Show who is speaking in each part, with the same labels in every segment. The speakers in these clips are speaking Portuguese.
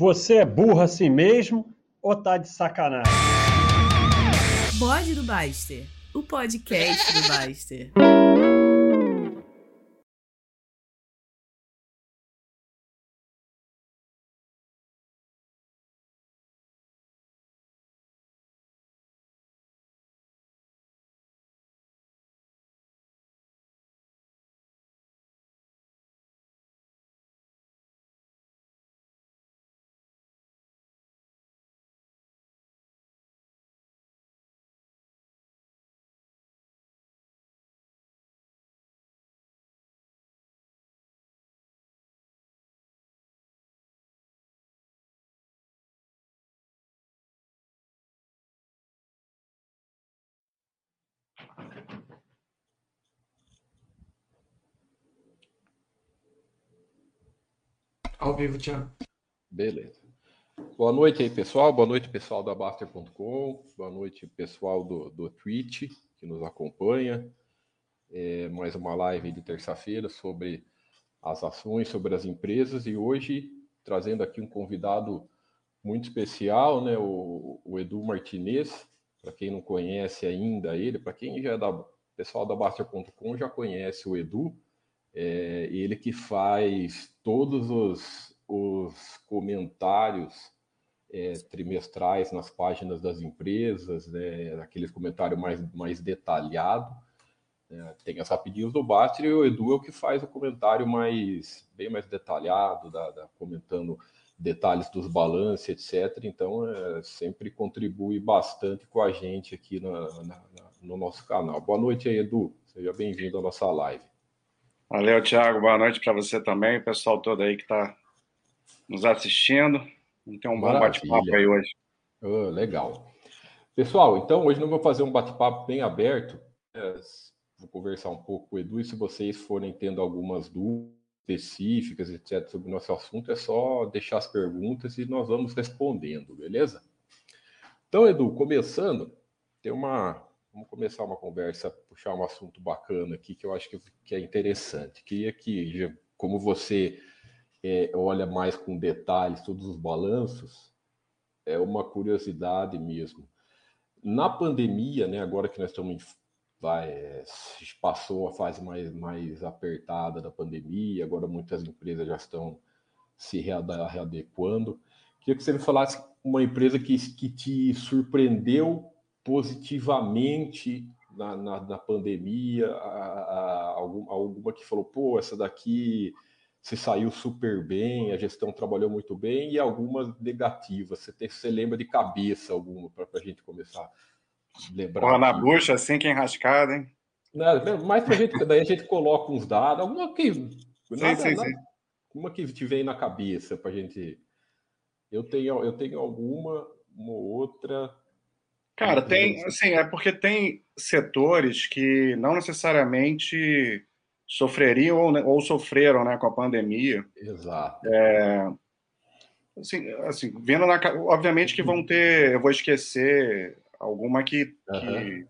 Speaker 1: Você é burro assim mesmo ou tá de sacanagem?
Speaker 2: Bode do Baster, o podcast do Baster.
Speaker 3: Ao vivo, Tiago.
Speaker 4: Beleza. Boa noite aí, pessoal. Boa noite, pessoal da Baster.com. Boa noite, pessoal do, do Twitch que nos acompanha. É mais uma live de terça-feira sobre as ações, sobre as empresas e hoje trazendo aqui um convidado muito especial, né? O, o Edu Martinez. Para quem não conhece ainda ele, para quem já é da pessoal da Baster.com já conhece o Edu. É ele que faz todos os, os comentários é, trimestrais nas páginas das empresas, né, aqueles comentários mais, mais detalhados. Né, tem as rapidinhos do Baster e o Edu é o que faz o comentário mais bem mais detalhado, da, da comentando detalhes dos balanços, etc. Então, é, sempre contribui bastante com a gente aqui na, na, no nosso canal. Boa noite aí, Edu. Seja bem-vindo à nossa live.
Speaker 5: Valeu, Thiago. Boa noite para você também, o pessoal todo aí que está nos assistindo. Ter um bom bate-papo aí hoje.
Speaker 4: Oh, legal. Pessoal, então hoje nós vamos fazer um bate-papo bem aberto. É, vou conversar um pouco com o Edu e se vocês forem tendo algumas dúvidas específicas, etc., sobre o nosso assunto, é só deixar as perguntas e nós vamos respondendo, beleza? Então, Edu, começando, tem uma, Vamos começar uma conversa, puxar um assunto bacana aqui que eu acho que, que é interessante. Queria que, como você é, olha mais com detalhes todos os balanços, é uma curiosidade mesmo. Na pandemia, né, agora que nós estamos em, vai, passou a fase mais, mais apertada da pandemia, agora muitas empresas já estão se readequando. Queria que você me falasse uma empresa que, que te surpreendeu positivamente na, na, na pandemia, a, a, alguma, alguma que falou, pô, essa daqui se saiu super bem, a gestão trabalhou muito bem, e algumas negativas. Você, tem, você lembra de cabeça alguma para a gente começar a lembrar?
Speaker 5: Porra, na bucha, assim que enrascada, hein?
Speaker 4: Não, mais pra gente, daí a gente coloca uns dados, alguma que. Nada, sim, sim, nada, sim. Uma que te vem na cabeça para a gente. Eu tenho, eu tenho alguma, uma outra.
Speaker 5: Cara, tem, assim, é porque tem setores que não necessariamente sofreriam ou, ou sofreram, né, com a pandemia.
Speaker 4: Exato.
Speaker 5: É, assim, assim, vendo na, obviamente que vão ter, eu vou esquecer alguma que, uhum. que,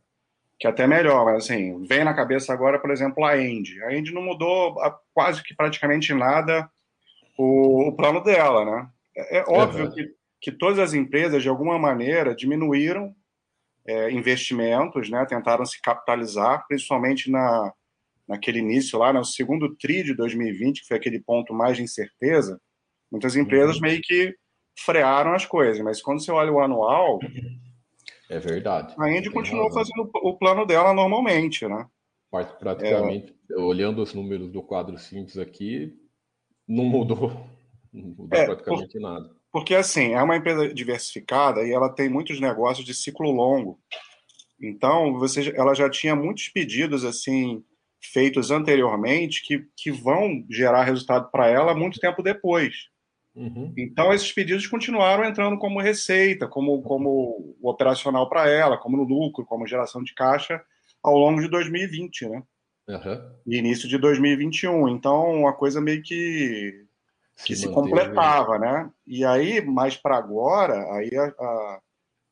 Speaker 5: que até melhor, mas assim, vem na cabeça agora, por exemplo, a End. A End não mudou quase que praticamente nada o, o plano dela, né? É, é óbvio uhum. que, que todas as empresas, de alguma maneira, diminuíram é, investimentos, né, tentaram se capitalizar, principalmente na, naquele início lá, no segundo TRI de 2020, que foi aquele ponto mais de incerteza, muitas empresas uhum. meio que frearam as coisas, mas quando você olha o anual...
Speaker 4: É verdade.
Speaker 5: A Indy continuou razão. fazendo o plano dela normalmente, né?
Speaker 4: Praticamente, é... olhando os números do quadro simples aqui, não mudou, não mudou é, praticamente
Speaker 5: por...
Speaker 4: nada.
Speaker 5: Porque, assim, é uma empresa diversificada e ela tem muitos negócios de ciclo longo. Então, você, ela já tinha muitos pedidos, assim, feitos anteriormente que, que vão gerar resultado para ela muito tempo depois. Uhum. Então, esses pedidos continuaram entrando como receita, como, como operacional para ela, como no lucro, como geração de caixa ao longo de 2020, né? Uhum. E início de 2021. Então, uma coisa meio que que se, se completava, né? E aí, mais para agora, aí a, a,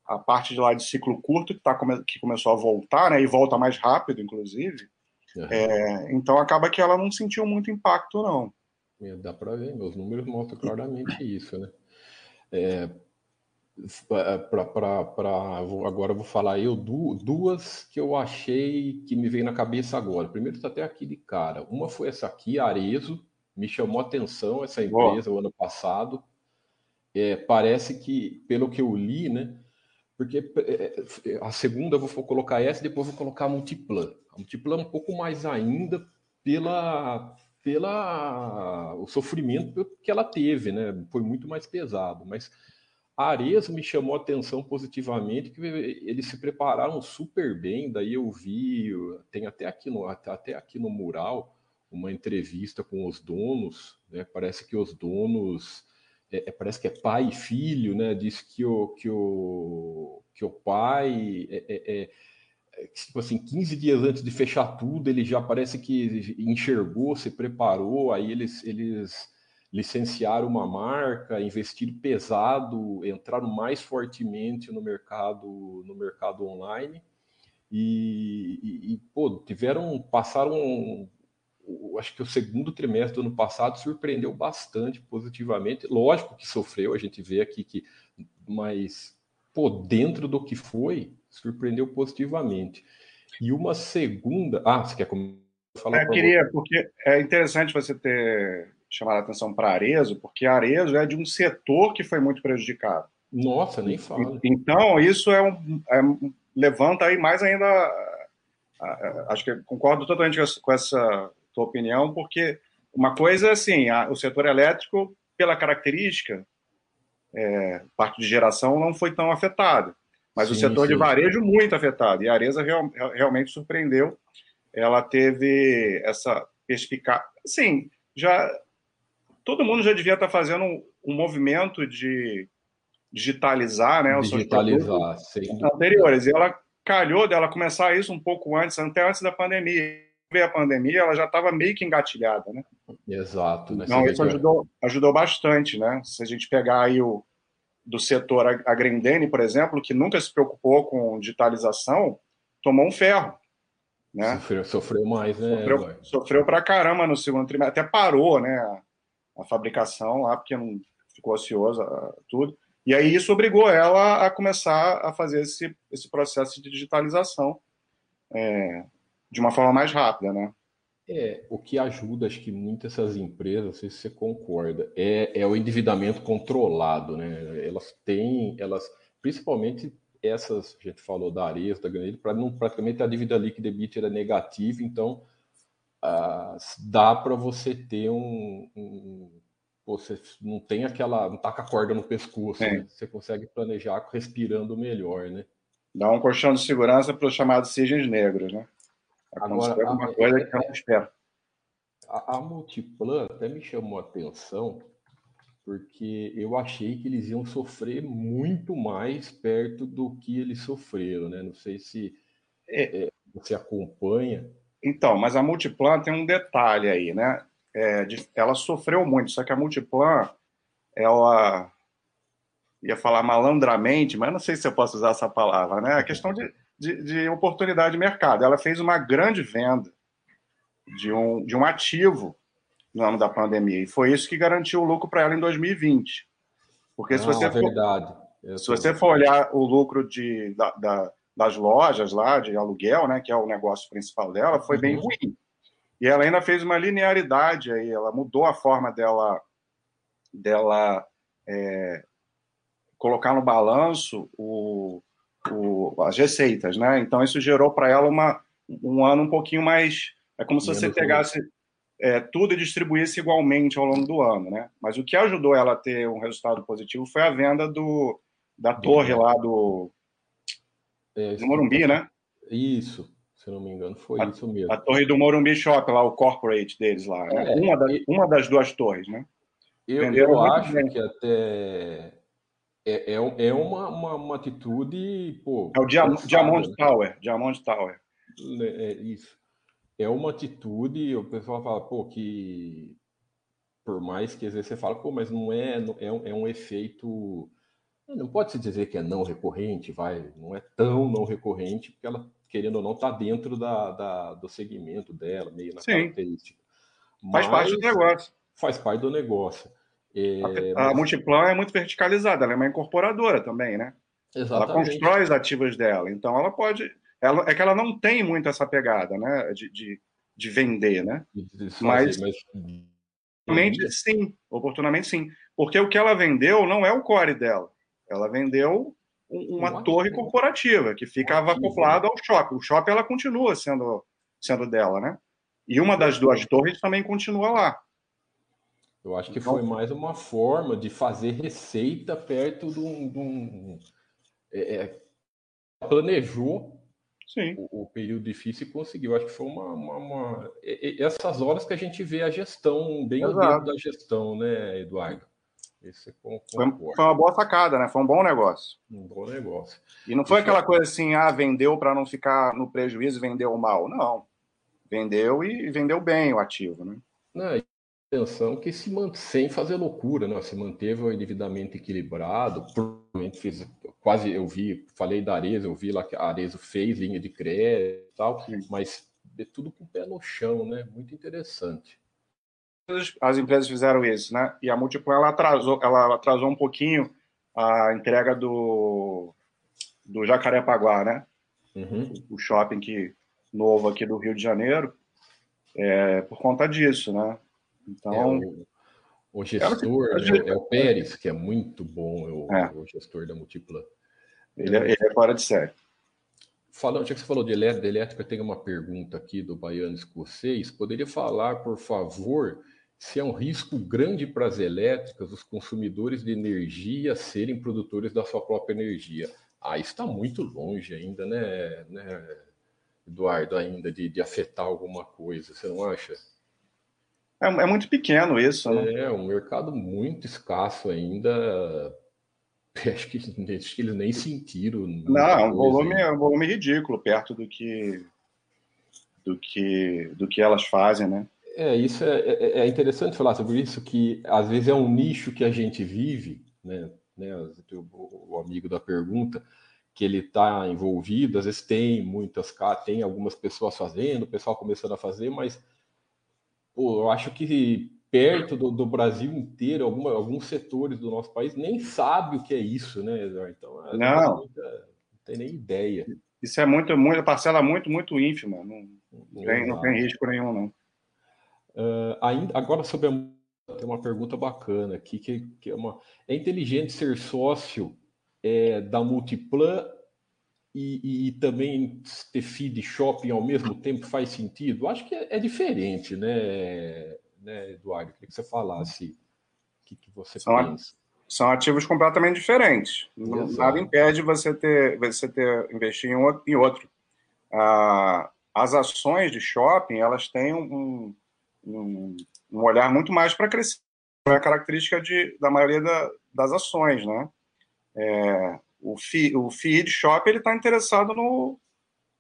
Speaker 5: a, parte de lá de ciclo curto que, tá, que começou a voltar, né? E volta mais rápido, inclusive. Uhum. É, então acaba que ela não sentiu muito impacto, não.
Speaker 4: É, dá para ver, meus números mostram claramente isso, né? É, para agora eu vou falar eu duas que eu achei que me veio na cabeça agora. Primeiro está até aqui de cara. Uma foi essa aqui, Arezo, me chamou atenção essa empresa o ano passado. É, parece que, pelo que eu li, né? Porque é, é, a segunda eu vou colocar essa, depois vou colocar a Multiplan. A Multiplan é um pouco mais ainda pela pela o sofrimento que ela teve, né? Foi muito mais pesado, mas a Ares me chamou a atenção positivamente, que eles se prepararam super bem. Daí eu vi, tem até aqui no, até aqui no mural, uma entrevista com os donos. Né? Parece que os donos, é, é parece que é pai e filho, né? Diz que o, que o, que o pai é, é, é, é tipo assim, 15 dias antes de fechar tudo, ele já parece que enxergou, se preparou, aí eles, eles licenciar uma marca, investir pesado, entrar mais fortemente no mercado no mercado online e, e, e pô, tiveram passaram acho que o segundo trimestre do ano passado surpreendeu bastante positivamente. Lógico que sofreu, a gente vê aqui que, mas pô, dentro do que foi, surpreendeu positivamente. E uma segunda, ah, você quer
Speaker 5: falar? Eu queria, porque é interessante você ter chamar a atenção para Arezo, porque Arezo é de um setor que foi muito prejudicado.
Speaker 4: Nossa, nem fala.
Speaker 5: Então, isso é um, é, levanta aí mais ainda. acho que concordo totalmente com essa tua opinião, porque uma coisa é assim: a, o setor elétrico, pela característica, é, parte de geração não foi tão afetado, mas sim, o setor sim. de varejo muito afetado. E a Areza real, realmente surpreendeu. Ela teve essa perspicácia. Sim, já todo mundo já devia estar fazendo um, um movimento de digitalizar, né?
Speaker 4: Digitalizar,
Speaker 5: sim. Anteriores. E ela calhou dela começar isso um pouco antes, até antes da pandemia. Veio a pandemia, ela já estava meio que engatilhada, né?
Speaker 4: Exato.
Speaker 5: Né? Não, isso ajudou, ajudou bastante, né? Se a gente pegar aí o do setor a Grendene, por exemplo, que nunca se preocupou com digitalização, tomou um ferro. Né?
Speaker 4: Sofreu, sofreu mais, né?
Speaker 5: Sofreu, sofreu pra caramba no segundo trimestre, até parou, né? a fabricação lá, porque não ficou ociosa tudo. E aí isso obrigou ela a começar a fazer esse, esse processo de digitalização é, de uma forma mais rápida, né?
Speaker 4: É, o que ajuda, acho que muitas dessas empresas, não sei se você concorda, é, é o endividamento controlado, né? Elas têm, elas, principalmente essas, a gente falou da Ares, da Granilha, para não praticamente a dívida líquida EBITDA era negativa, então uh, dá para você ter um, um, Você não tem aquela. Não tá com a corda no pescoço, né? Você consegue planejar respirando melhor, né?
Speaker 5: Dá um colchão de segurança para os chamados cisnes negros, né? Agora, é uma coisa que eu não espero.
Speaker 4: A, a Multiplan até me chamou a atenção porque eu achei que eles iam sofrer muito mais perto do que eles sofreram, né? Não sei se é, é, você acompanha,
Speaker 5: então, mas a Multiplan tem um detalhe aí, né? É, de, ela sofreu muito, só que a Multiplan, ela ia falar malandramente, mas não sei se eu posso usar essa palavra, né? A questão de, de, de oportunidade de mercado. Ela fez uma grande venda de um, de um ativo no ano da pandemia, e foi isso que garantiu o lucro para ela em 2020. Porque não, se você
Speaker 4: verdade.
Speaker 5: For, se você for olhar o lucro de, da, da das lojas lá de aluguel, né, que é o negócio principal dela, foi uhum. bem ruim. E ela ainda fez uma linearidade aí, ela mudou a forma dela dela é, colocar no balanço o, o, as receitas, né? Então isso gerou para ela uma, um ano um pouquinho mais é como se você pegasse é, tudo e distribuísse igualmente ao longo do ano, né? Mas o que ajudou ela a ter um resultado positivo foi a venda do da torre lá do
Speaker 4: é,
Speaker 5: no Morumbi, né?
Speaker 4: Isso, se não me engano, foi
Speaker 5: a,
Speaker 4: isso mesmo.
Speaker 5: A torre do Morumbi Shop, lá, o corporate deles lá. Né? É, uma, da, uma das duas torres, né?
Speaker 4: Eu, eu acho bem. que até é, é, é uma, uma, uma, atitude. Pô,
Speaker 5: é o Diamond, Diamond né? Tower. Diamond Tower.
Speaker 4: É, isso. É uma atitude, o pessoal fala, pô, que por mais que às vezes você fala, pô, mas não é, é, um, é um efeito não pode se dizer que é não recorrente, vai, não é tão não recorrente, porque ela, querendo ou não, está dentro da, da, do segmento dela, meio na Sim. característica.
Speaker 5: Mas faz parte do negócio.
Speaker 4: Faz parte do negócio.
Speaker 5: É, a, a Multiplan é muito verticalizada, ela é uma incorporadora também, né? Exatamente. Ela constrói os ativos dela, então ela pode. Ela, é que ela não tem muito essa pegada, né? De, de, de vender, né? mas, mas oportunamente sim, oportunamente sim. Porque o que ela vendeu não é o core dela. Ela vendeu uma torre corporativa que ficava acoplada ao shopping. O shopping ela continua sendo, sendo dela, né? E uma das duas torres também continua lá.
Speaker 4: Eu acho que então, foi mais uma forma de fazer receita perto de um. De um é, é planejou o, o, período difícil e conseguiu. Acho que foi uma, uma, uma, Essas horas que a gente vê a gestão, bem Exato. o dedo da gestão, né, Eduardo?
Speaker 5: Esse foi, foi uma boa sacada, né? Foi um bom negócio.
Speaker 4: Um bom negócio.
Speaker 5: E não foi aquela coisa assim, ah, vendeu para não ficar no prejuízo, vendeu mal. Não. Vendeu e vendeu bem o ativo, né?
Speaker 4: Não, atenção que se mantém sem fazer loucura, né? Se manteve o endividamento equilibrado, provavelmente fez quase eu vi, falei da Arezzo, eu vi lá que a Arezzo fez linha de crédito e tal, Sim. mas é tudo com o pé no chão, né? Muito interessante.
Speaker 5: As empresas fizeram isso, né? E a Multiplan ela atrasou, ela atrasou um pouquinho a entrega do do Jacarepaguá, né? Uhum. O shopping que novo aqui do Rio de Janeiro, é, por conta disso, né? Então, é
Speaker 4: o, o, gestor é, é, o Pérez, que é muito bom, é o, é. o gestor da Multiplan.
Speaker 5: Ele, é, ele é fora de série.
Speaker 4: Falando, já que você falou de elétrica, de elétrica, tem uma pergunta aqui do Baiano Escocês. Poderia falar, por favor, se é um risco grande para as elétricas os consumidores de energia serem produtores da sua própria energia? Ah, está muito longe ainda, né, né Eduardo, ainda de, de afetar alguma coisa, você não acha?
Speaker 5: É, é muito pequeno isso, né?
Speaker 4: É, um mercado muito escasso ainda. Acho que, acho que eles nem sentiram.
Speaker 5: Não, é um volume, é um volume ridículo perto do que, do que, do que elas fazem, né?
Speaker 4: É, isso é, é, é interessante falar sobre isso, que às vezes é um nicho que a gente vive, né? né o, o amigo da pergunta, que ele está envolvido, às vezes tem muitas, tem algumas pessoas fazendo, o pessoal começando a fazer, mas pô, eu acho que perto do, do Brasil inteiro, alguma, alguns setores do nosso país nem sabe o que é isso, né, Eduardo? Então,
Speaker 5: não.
Speaker 4: não tem nem ideia.
Speaker 5: Isso é muito, muito parcela muito, muito ínfima. Não, não, tem, não tem risco nenhum, não.
Speaker 4: Uh, ainda, agora sobre a tem uma pergunta bacana aqui que, que é uma é inteligente ser sócio é, da Multiplan e, e, também ter feed shopping ao mesmo tempo faz sentido? Acho que é, é diferente, né, né, Eduardo? Queria que você falasse o que, que você
Speaker 5: são
Speaker 4: pensa.
Speaker 5: são ativos completamente diferentes. Exato. Nada impede você ter, você ter investir em outro. Em outro. Ah, as ações de shopping elas têm um, um, um olhar muito mais para crescer. É a característica de, da maioria da, das ações, né? É, o, fi, o feed shop ele está interessado no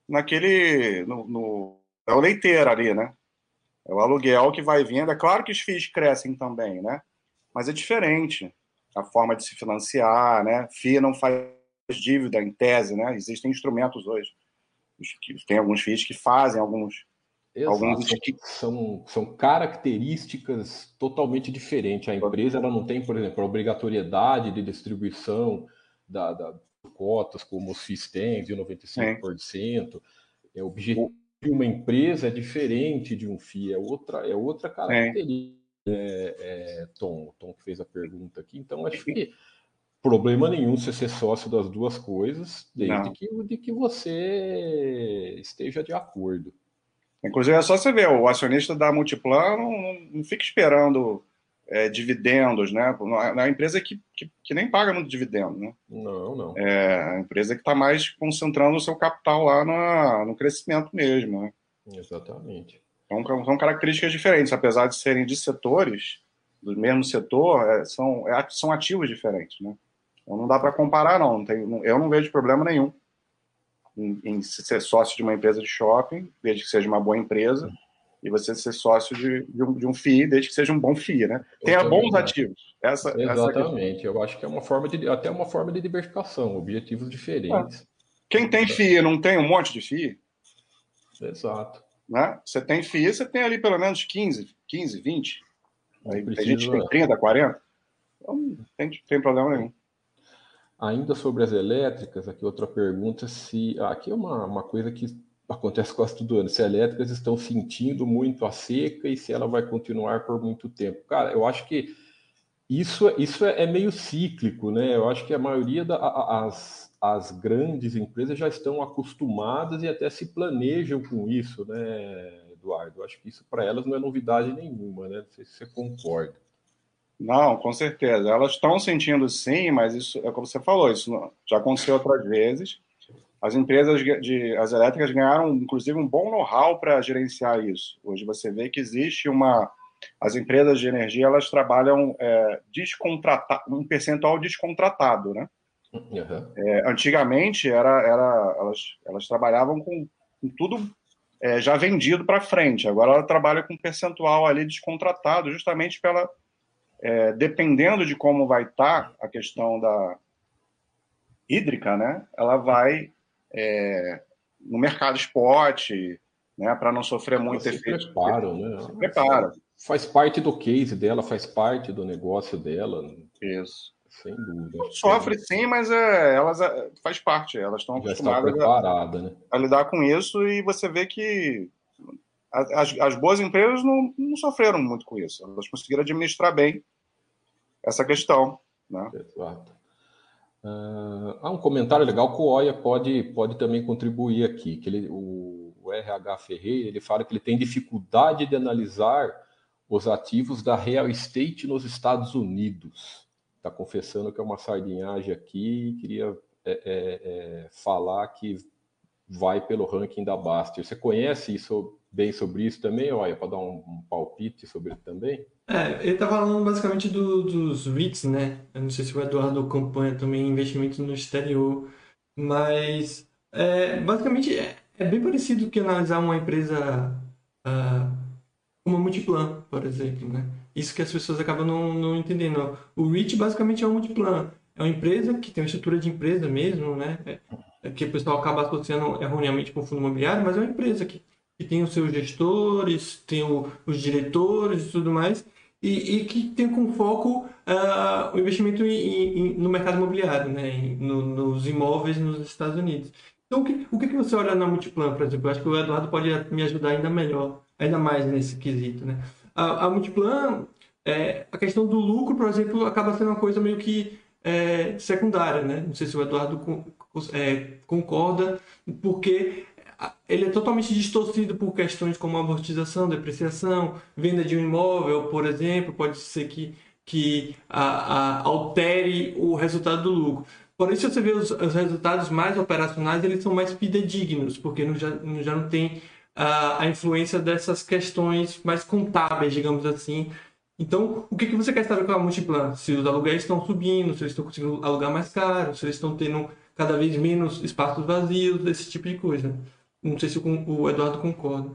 Speaker 5: naquele no, no, é o leiteiro ali, né? É o aluguel que vai vindo. É claro que os FIIs crescem também, né? Mas é diferente a forma de se financiar, né? FII não faz dívida em tese, né? Existem instrumentos hoje. Tem alguns FIIs que fazem alguns
Speaker 4: Exato. Alguns... São, são características totalmente diferentes. A empresa ela não tem, por exemplo, a obrigatoriedade de distribuição da, da cotas, como os FIIs têm, de 95%. É. é, o objetivo de uma empresa é diferente de um FII, é outra, é outra característica. É, é, Tom, Tom que fez a pergunta aqui. Então, acho que problema nenhum você ser sócio das duas coisas, desde que, de que você esteja de acordo.
Speaker 5: Inclusive, é só você ver, o acionista da Multiplan não, não, não fica esperando é, dividendos, né? É uma empresa que, que, que, nem paga muito dividendo, né?
Speaker 4: Não, não.
Speaker 5: É a empresa que está mais concentrando o seu capital lá na, no crescimento mesmo, né?
Speaker 4: Exatamente.
Speaker 5: Então, são características diferentes, apesar de serem de setores, do mesmo setor, é, são, é, são ativos diferentes, né? Então, não dá para comparar, não. não tem, eu não vejo problema nenhum em, em, ser sócio de uma empresa de shopping, desde que seja uma boa empresa, e você ser sócio de, de, um, de um FII, desde que seja um bom FII, né? Tenha bons ativos. Essa,
Speaker 4: Exatamente. Essa eu acho que é uma forma de até uma forma de diversificação, objetivos diferentes. É.
Speaker 5: Quem tem FII não tem um monte de FII?
Speaker 4: Exato.
Speaker 5: Né? Você tem FII, você tem ali pelo menos 15, 15, 20. Aí, A gente tem 30, 40. Então, não tem, tem problema nenhum.
Speaker 4: Ainda sobre as elétricas, aqui outra pergunta, se aqui é uma, uma coisa que acontece quase todo ano, se as elétricas estão sentindo muito a seca e se ela vai continuar por muito tempo. Cara, eu acho que isso, isso é, é meio cíclico, né? Eu acho que a maioria das as grandes empresas já estão acostumadas e até se planejam com isso, né, Eduardo? Eu acho que isso para elas não é novidade nenhuma, né? Não sei se você concorda.
Speaker 5: Não, com certeza. Elas estão sentindo sim, mas isso é como você falou, isso já aconteceu outras vezes. As empresas de as elétricas ganharam, inclusive, um bom know-how para gerenciar isso. Hoje você vê que existe uma as empresas de energia elas trabalham é, descontrata, um percentual descontratado, né? Uhum. É, antigamente era, era elas, elas trabalhavam com, com tudo é, já vendido para frente. Agora ela trabalha com um percentual ali descontratado, justamente pela é, dependendo de como vai estar tá a questão da hídrica, né? Ela vai é, no mercado spot, né? Para não sofrer muito
Speaker 4: se
Speaker 5: efeito.
Speaker 4: Prepara, né?
Speaker 5: Se prepara.
Speaker 4: Faz parte do case dela, faz parte do negócio dela.
Speaker 5: Isso.
Speaker 4: Sem dúvida.
Speaker 5: Sofre sim, mas é, elas é, faz parte. Elas estão acostumadas
Speaker 4: a, né?
Speaker 5: a, lidar com isso e você vê que as, as boas empresas não, não sofreram muito com isso. Elas conseguiram administrar bem essa questão. Né?
Speaker 4: Exato. Uh, há um comentário legal que o Oia pode, pode também contribuir aqui, que ele, o, o RH Ferreira ele fala que ele tem dificuldade de analisar os ativos da real estate nos Estados Unidos. Está confessando que é uma sardinhagem aqui queria é, é, é, falar que vai pelo ranking da Baster. Você conhece isso bem sobre isso também, olha, para dar um, um, palpite sobre também?
Speaker 3: É, ele está falando basicamente do, dos REITs, né? Eu não sei se o Eduardo acompanha também investimentos no exterior, mas é, basicamente é, é, bem parecido que analisar uma empresa uh, como a Multiplan, por exemplo, né? Isso que as pessoas acabam não, não entendendo. O REIT basicamente é um Multiplan. É uma empresa que tem uma estrutura de empresa mesmo, né? É, que o pessoal acaba associando erroneamente com o fundo imobiliário, mas é uma empresa que que tem os seus gestores, tem o, os diretores e tudo mais, e, e que tem com foco uh, o investimento em, em, no mercado imobiliário, né, em, no, nos imóveis nos Estados Unidos. Então, o que, o que você olha na Multiplan, por exemplo? Eu acho que o Eduardo pode me ajudar ainda melhor, ainda mais nesse quesito. Né? A, a Multiplan, é, a questão do lucro, por exemplo, acaba sendo uma coisa meio que é, secundária. Né? Não sei se o Eduardo é, concorda, porque ele é totalmente distorcido por questões como amortização, depreciação, venda de um imóvel, por exemplo, pode ser que, que a, a, altere o resultado do lucro. Por isso, você vê os, os, resultados mais operacionais, eles são mais fidedignos, porque não, já, não, já não tem a, a influência dessas questões mais contábeis, digamos assim, então, o que, que você quer saber com a Multiplan? Se os aluguéis estão subindo, se eles estão conseguindo alugar mais caro, se eles estão tendo cada vez menos espaços vazios, esse tipo de coisa. Não sei se o Eduardo concorda.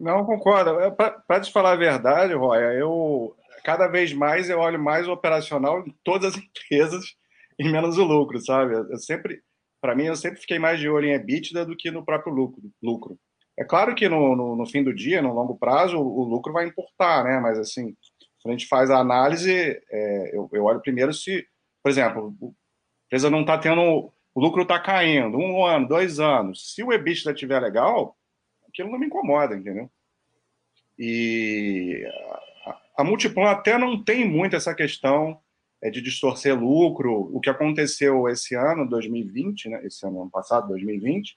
Speaker 5: Não, concordo. Para te falar a verdade, Roya, eu cada vez mais eu olho mais o operacional em todas as empresas e menos o lucro, sabe? Eu sempre, para mim, eu sempre fiquei mais de olho em EBITDA do que no próprio lucro. lucro. É claro que no, no, no fim do dia, no longo prazo, o, o, lucro vai importar, né? Mas assim, quando a gente faz a análise, é, eu, eu olho primeiro se, por exemplo, empresa não está tendo o lucro está caindo, um ano, dois anos. Se o EBITDA estiver legal, aquilo não me incomoda, entendeu? E a, a Multiplan até não tem muito essa questão é, de distorcer lucro. O que aconteceu esse ano, 2020, né? Esse ano, ano passado, 2020,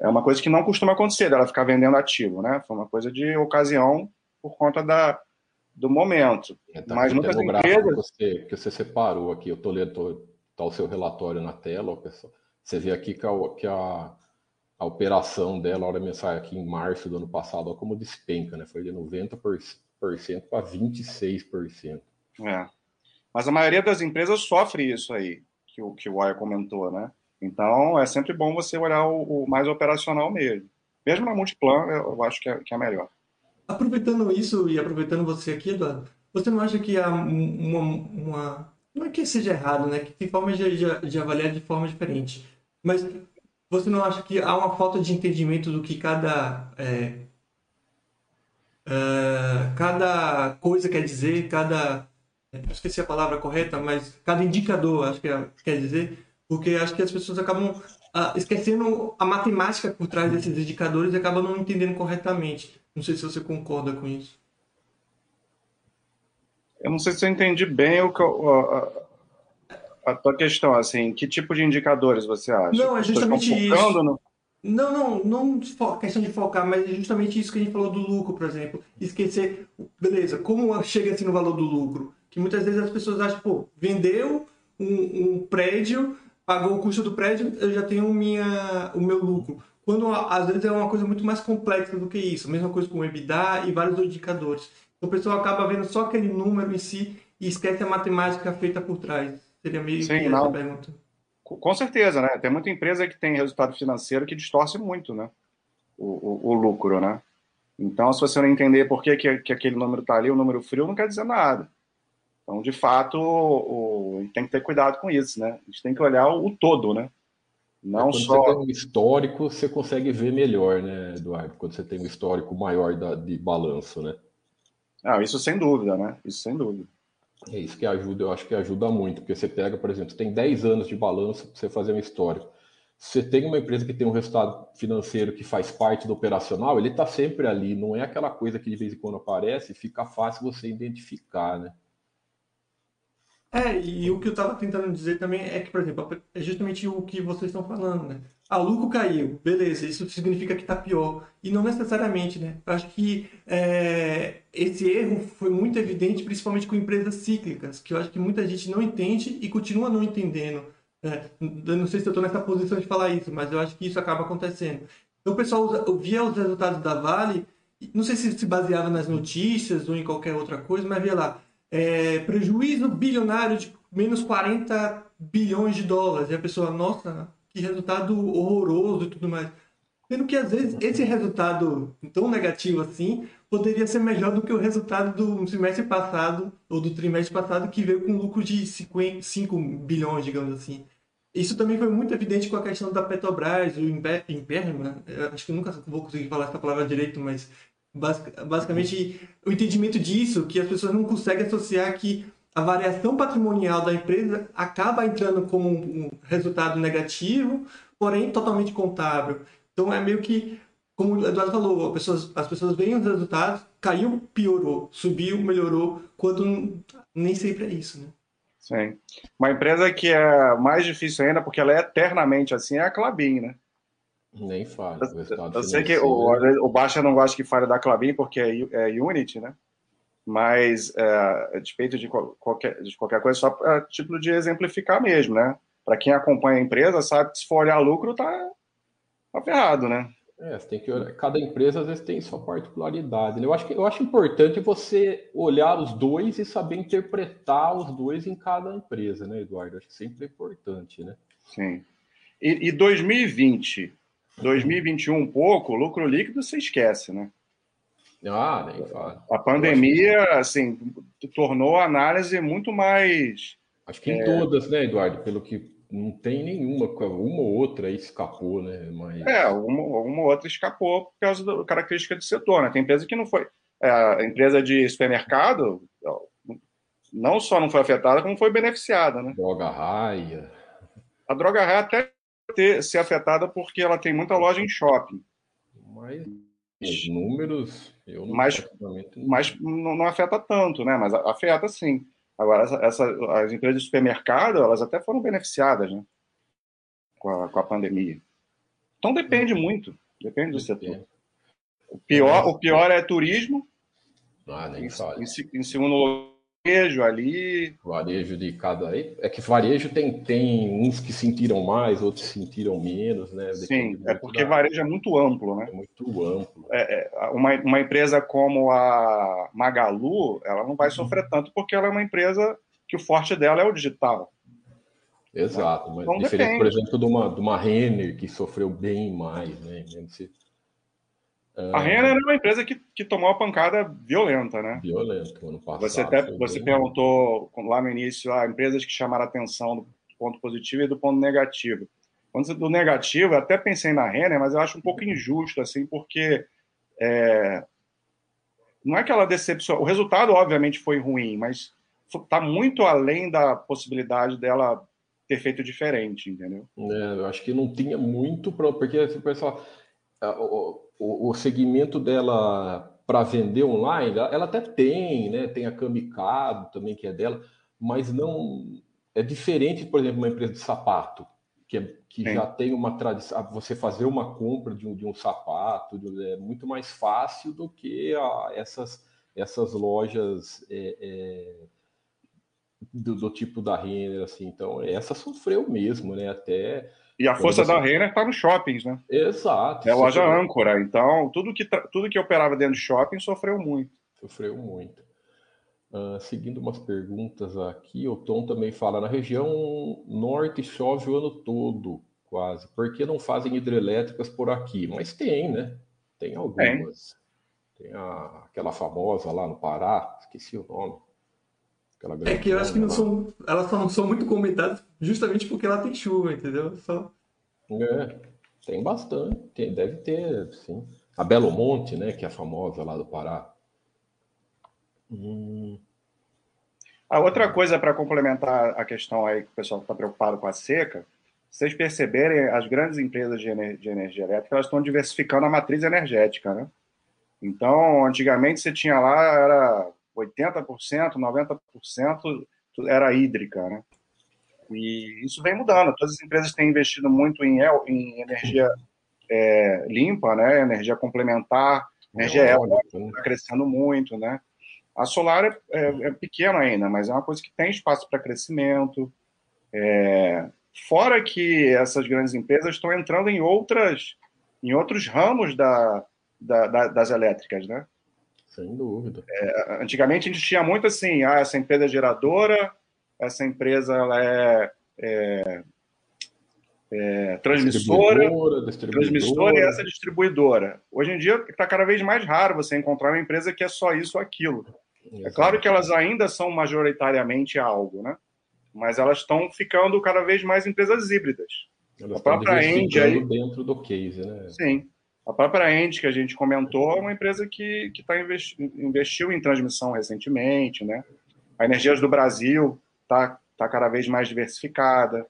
Speaker 5: é uma coisa que não costuma acontecer, dela ficar vendendo ativo, né? Foi uma coisa de ocasião por conta da, do momento.
Speaker 4: É, tá Mas muitas empresas... Que você, que você separou aqui, eu estou lendo tá o seu relatório na tela, pessoal. Você vê aqui que a, que a, a operação dela, a hora mensal aqui em março do ano passado, como despenca, né? Foi de 90% para 26%.
Speaker 5: É. Mas a maioria das empresas sofre isso aí, que o, que o Wire comentou, né? Então, é sempre bom você olhar o, o mais operacional mesmo. Mesmo na Multiplan, eu acho que é, que é melhor.
Speaker 3: Aproveitando isso e aproveitando você aqui, Eduardo, você não acha que há uma, uma não é que seja errado, né? Que tem formas de, de, de, avaliar de forma diferente. Mas você não acha que há uma falta de entendimento do que cada é, uh, cada coisa quer dizer, cada esqueci a palavra correta, mas cada indicador, acho que é, quer dizer, porque acho que as pessoas acabam ah, esquecendo a matemática por trás desses indicadores e acabam não entendendo corretamente. Não sei se você concorda com isso.
Speaker 5: Eu não sei se eu entendi bem o que, a, a, tua questão, assim, que tipo de indicadores você acha?
Speaker 3: Não, é justamente isso. No... Não, não, não questão de focar, mas é justamente isso que a gente falou do lucro, por exemplo. Esquecer, beleza, como chega assim no valor do lucro? Que muitas vezes as pessoas acham, pô, vendeu um, um prédio, pagou o custo do prédio, eu já tenho minha, o meu lucro. Quando às vezes é uma coisa muito mais complexa do que isso. Mesma coisa com o EBITDA e vários indicadores. O pessoal acaba vendo só aquele número em si e esquece a matemática feita por trás. Seria meio
Speaker 5: Sim, que não. essa pergunta. Com certeza, né? Tem muita empresa que tem resultado financeiro que distorce muito, né? O, o, o lucro, né? Então, se você não entender por que, que, que aquele número está ali, o número frio, não quer dizer nada. Então, de fato, o, o, tem que ter cuidado com isso, né? A gente tem que olhar o, o todo, né?
Speaker 4: Não quando só. Você tem um histórico, você consegue ver melhor, né, Eduardo? Quando você tem um histórico maior da, de balanço, né?
Speaker 5: Ah, isso sem dúvida, né? Isso sem dúvida.
Speaker 4: É isso que ajuda, eu acho que ajuda muito, porque você pega, por exemplo, você tem 10 anos de balanço para você fazer um histórico. Você tem uma empresa que tem um resultado financeiro que faz parte do operacional, ele está sempre ali, não é aquela coisa que de vez em quando aparece, fica fácil você identificar, né?
Speaker 3: É, e o que eu estava tentando dizer também é que, por exemplo, é justamente o que vocês estão falando, né? A lucro caiu, beleza, isso significa que está pior. E não necessariamente, né? Eu acho que é, esse erro foi muito evidente, principalmente com empresas cíclicas, que eu acho que muita gente não entende e continua não entendendo. É, eu não sei se eu estou nessa posição de falar isso, mas eu acho que isso acaba acontecendo. Então o pessoal via os resultados da Vale, não sei se se baseava nas notícias ou em qualquer outra coisa, mas via lá, é, prejuízo bilionário de menos 40 bilhões de dólares. E a pessoa, nossa, resultado horroroso e tudo mais. Sendo que às vezes esse resultado tão negativo assim poderia ser melhor do que o resultado do semestre passado ou do trimestre passado que veio com lucro de 5 bilhões, digamos assim. Isso também foi muito evidente com a questão da Petrobras, o Imperma, acho que nunca vou conseguir falar essa palavra direito, mas basicamente o entendimento disso, que as pessoas não conseguem associar que a variação patrimonial da empresa acaba entrando como um resultado negativo, porém totalmente contábil. Então é meio que, como o Eduardo falou, as pessoas, as pessoas veem os resultados, caiu, piorou, subiu, melhorou, quando nem sempre é isso, né?
Speaker 5: Sim. Uma empresa que é mais difícil ainda, porque ela é eternamente assim, é a Clabin, né?
Speaker 4: Nem fale.
Speaker 5: Eu, eu sei que o, o Baixa não gosta que fale da Clabin porque é, é Unity, né? Mas, é, a despeito de qualquer, de qualquer coisa, só a título de exemplificar mesmo, né? Para quem acompanha a empresa, sabe que se for olhar lucro, tá, tá ferrado, né?
Speaker 4: É, você tem que olhar. Cada empresa às vezes tem sua particularidade. Né? Eu acho que eu acho importante você olhar os dois e saber interpretar os dois em cada empresa, né, Eduardo? Acho que sempre é importante, né?
Speaker 5: Sim. E, e 2020, 2021 um pouco, lucro líquido você esquece, né?
Speaker 4: Ah, nem fala.
Speaker 5: A pandemia, assim, tornou a análise muito mais.
Speaker 4: Acho que em é... todas, né, Eduardo? Pelo que não tem nenhuma, uma ou outra aí escapou, né? Mas...
Speaker 5: É, uma, uma ou outra escapou por causa da característica do setor, né? Tem empresa que não foi. É, a empresa de supermercado não só não foi afetada, como foi beneficiada, né?
Speaker 4: Droga raia.
Speaker 5: A droga raia até ter, ser afetada porque ela tem muita loja em shopping.
Speaker 4: Mas os números,
Speaker 5: mas, mas não, não, afeta tanto, né? Mas afeta sim. Agora, essa, essa, as empresas de supermercado, elas até foram beneficiadas, né? Com a, com a pandemia. Então depende muito, depende do setor. O pior, o pior é turismo.
Speaker 4: Ah, nem em,
Speaker 5: em, em segundo varejo ali.
Speaker 4: Varejo de cada. É que varejo tem, tem uns que sentiram mais, outros sentiram menos, né?
Speaker 5: Sim, é porque da... varejo é muito amplo, né?
Speaker 4: É muito amplo.
Speaker 5: É, é, uma, uma empresa como a Magalu, ela não vai sofrer uhum. tanto porque ela é uma empresa que o forte dela é o digital.
Speaker 4: Exato, mas então, diferente, depende. por exemplo, de uma, de uma Renner, que sofreu bem mais, né? Se
Speaker 5: a Renner é uma empresa que, que tomou uma pancada violenta, né?
Speaker 4: Violenta, ano passado.
Speaker 5: Você, até, você perguntou lá no início, ah, empresas que chamaram atenção do ponto positivo e do ponto negativo. Quando do negativo, eu até pensei na Renner, mas eu acho um pouco injusto, assim, porque é, não é que ela decepcionou. O resultado, obviamente, foi ruim, mas está muito além da possibilidade dela ter feito diferente, entendeu?
Speaker 4: É, eu acho que não tinha muito, pra, porque o pessoal, o, o, segmento dela para vender online, ela até tem, né? Tem a Kamikado também que é dela, mas não é diferente, por exemplo, uma empresa de sapato que, é, que já tem uma tradição. Você fazer uma compra de um, de um sapato de, é muito mais fácil do que a, essas essas lojas é, é, do, do, tipo da Renner, assim. Então, essa sofreu mesmo, né? Até.
Speaker 5: E a força da Renner está nos shoppings, né?
Speaker 4: Exato.
Speaker 5: É a loja âncora. Então, tudo que, tudo que operava dentro de shopping sofreu muito.
Speaker 4: Sofreu muito. Uh, seguindo umas perguntas aqui, o Tom também fala: na região norte chove o ano todo, quase. Por que não fazem hidrelétricas por aqui? Mas tem, né? Tem algumas. Tem, tem a, aquela famosa lá no Pará, esqueci o nome.
Speaker 3: É que eu acho que não são, elas só não são muito comentadas justamente porque ela tem chuva, entendeu? Só...
Speaker 4: É, tem bastante, tem, deve ter, sim. A Belo Monte, né, que é a famosa lá do Pará.
Speaker 5: Hum. A outra coisa para complementar a questão aí que o pessoal está preocupado com a seca, vocês perceberem, as grandes empresas de, ener de energia elétrica elas estão diversificando a matriz energética, né? Então, antigamente você tinha lá era 80%, 90% era hídrica, né? E isso vem mudando. Todas as empresas têm investido muito em, em energia é, limpa, né? Energia complementar, energia eólica está crescendo muito, né? A solar é, é, é, pequena ainda, mas é uma coisa que tem espaço para crescimento. É, fora que essas grandes empresas estão entrando em outras, em outros ramos da, da, da, das elétricas, né?
Speaker 4: Sem dúvida.
Speaker 5: É, antigamente a gente tinha muito assim, ah, essa empresa é geradora, essa empresa ela é, é, é transmissora, distribuidora, distribuidora. transmissora e essa distribuidora. Hoje em dia está cada vez mais raro você encontrar uma empresa que é só isso ou aquilo. É claro que elas ainda são majoritariamente algo, né? Mas elas estão ficando cada vez mais empresas híbridas.
Speaker 4: Elas a própria Engie aí dentro do case, né?
Speaker 5: Sim. A própria Engie que a gente comentou é uma empresa que que tá investi investiu em transmissão recentemente, né? A Energias do Brasil está tá cada vez mais diversificada.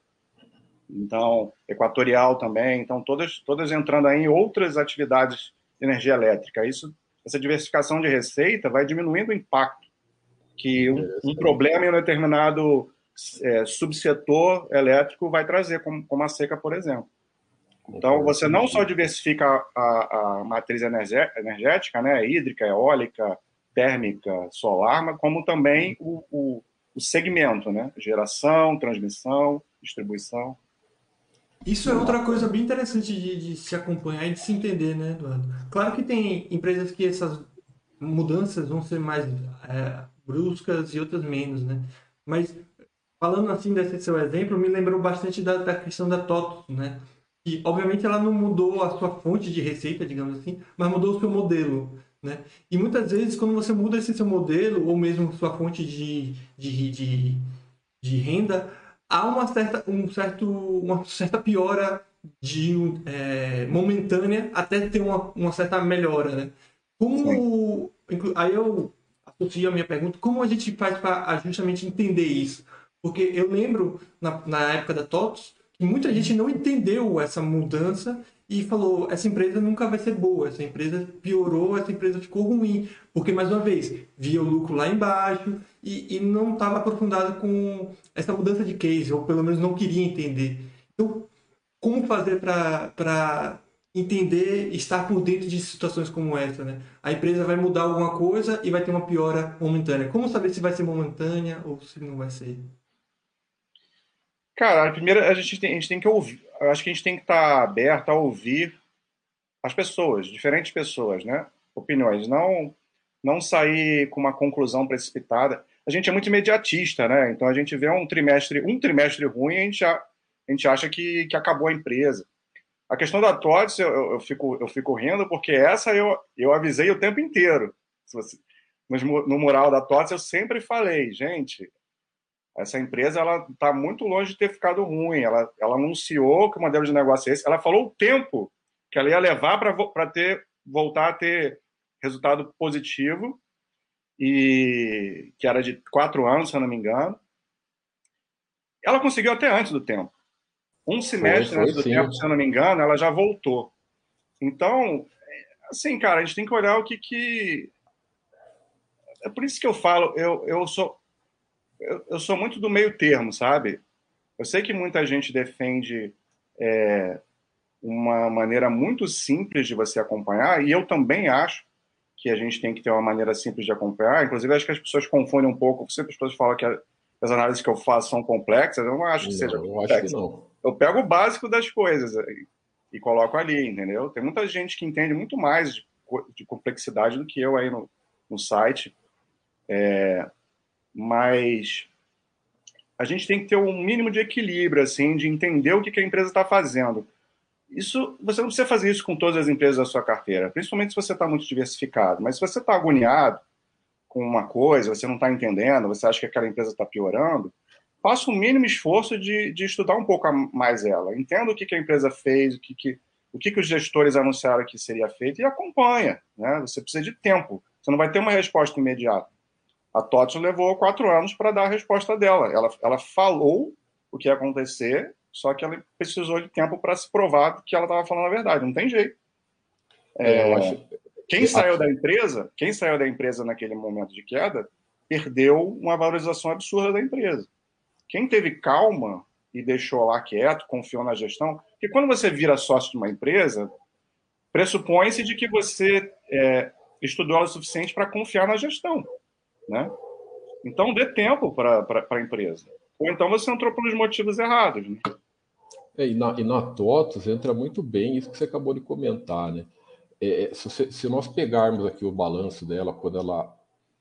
Speaker 5: Então, Equatorial também. Então, todas, todas entrando aí em outras atividades de energia elétrica. Isso essa diversificação de receita vai diminuindo o impacto que um, um problema em um determinado é, subsetor elétrico vai trazer, como, como, a seca, por exemplo. Então, você não só diversifica a, a matriz energética, né, hídrica, eólica, térmica, solar, mas como também o, o, o segmento, né, geração, transmissão, distribuição.
Speaker 3: Isso é outra coisa bem interessante de, de, se acompanhar e de se entender, né, Eduardo? Claro que tem empresas que essas mudanças vão ser mais é, bruscas e outras menos, né? Mas falando assim desse seu exemplo, me lembrou bastante da, da questão da TOTOS, né? E obviamente ela não mudou a sua fonte de receita, digamos assim, mas mudou o seu modelo, né? E muitas vezes quando você muda esse seu modelo ou mesmo sua fonte de, de, de, de renda, há uma certa, um certo, uma certa piora de é, momentânea até ter uma, uma certa melhora, né? Como aí eu associo a minha pergunta, como a gente faz para justamente entender isso? Porque eu lembro na, na época da TOTS que muita gente não entendeu essa mudança e falou: essa empresa nunca vai ser boa, essa empresa piorou, essa empresa ficou ruim. Porque, mais uma vez, via o lucro lá embaixo e, e não estava aprofundado com essa mudança de case, ou pelo menos não queria entender. Então, como fazer para entender, estar por dentro de situações como essa, né? A empresa vai mudar alguma coisa e vai ter uma piora momentânea. Como saber se vai ser momentânea ou se não vai ser?
Speaker 5: Cara, primeiro a gente tem, a gente tem que ouvir. Acho que a gente tem que estar aberto a ouvir as pessoas, diferentes pessoas, né? Opiniões. Não, não sair com uma conclusão precipitada. A gente é muito imediatista, né? Então a gente vê um trimestre, um trimestre ruim, a gente, já, a gente acha que, que acabou a empresa. A questão da TOTS, eu, eu, fico, eu fico rindo, porque essa eu, eu avisei o tempo inteiro. Você, no mural da TOTS eu sempre falei, gente, essa empresa ela está muito longe de ter ficado ruim. Ela, ela anunciou que o modelo de negócio é esse. Ela falou o tempo que ela ia levar para ter voltar a ter resultado positivo. e que era de quatro anos, se eu não me engano. Ela conseguiu até antes do tempo. Um semestre foi, foi, antes do sim. tempo, se eu não me engano, ela já voltou. Então, assim, cara, a gente tem que olhar o que que. É por isso que eu falo, eu, eu sou eu, eu sou muito do meio termo, sabe? Eu sei que muita gente defende é, uma maneira muito simples de você acompanhar, e eu também acho que a gente tem que ter uma maneira simples de acompanhar. Inclusive, acho que as pessoas confundem um pouco. Sempre as pessoas falam que as análises que eu faço são complexas. Eu não acho que não, seja complexo. Eu, eu pego o básico das coisas e, e, coloco ali, entendeu? Tem muita gente que entende muito mais de, de complexidade do que eu aí no, no site. É, mas a gente tem que ter um mínimo de equilíbrio, assim, de entender o que, a empresa está fazendo. Isso, você não precisa fazer isso com todas as empresas da sua carteira, principalmente se você está muito diversificado. Mas se você está agoniado com uma coisa, você não está entendendo, você acha que aquela empresa está piorando, faça o mínimo esforço de, de estudar um pouco mais ela. Entenda o que, que a empresa fez, o que, que, o que, que os gestores anunciaram que seria feito e acompanha. Né? Você precisa de tempo. Você não vai ter uma resposta imediata. A TOTS levou quatro anos para dar a resposta dela. Ela, ela falou o que ia acontecer, só que ela precisou de tempo para se provar que ela estava falando a verdade. Não tem jeito. É, acho... Quem saiu da empresa, quem saiu da empresa naquele momento de queda, perdeu uma valorização absurda da empresa. Quem teve calma e deixou lá quieto, confiou na gestão, porque quando você vira sócio de uma empresa, pressupõe-se de que você é, estudou ela o suficiente para confiar na gestão. Né? Então, dê tempo para a empresa. Ou então você entrou pelos motivos errados. Né?
Speaker 4: É, e, na, e na TOTOS entra muito bem isso que você acabou de comentar. Né? É, é se, se, nós pegarmos aqui o balanço dela, quando ela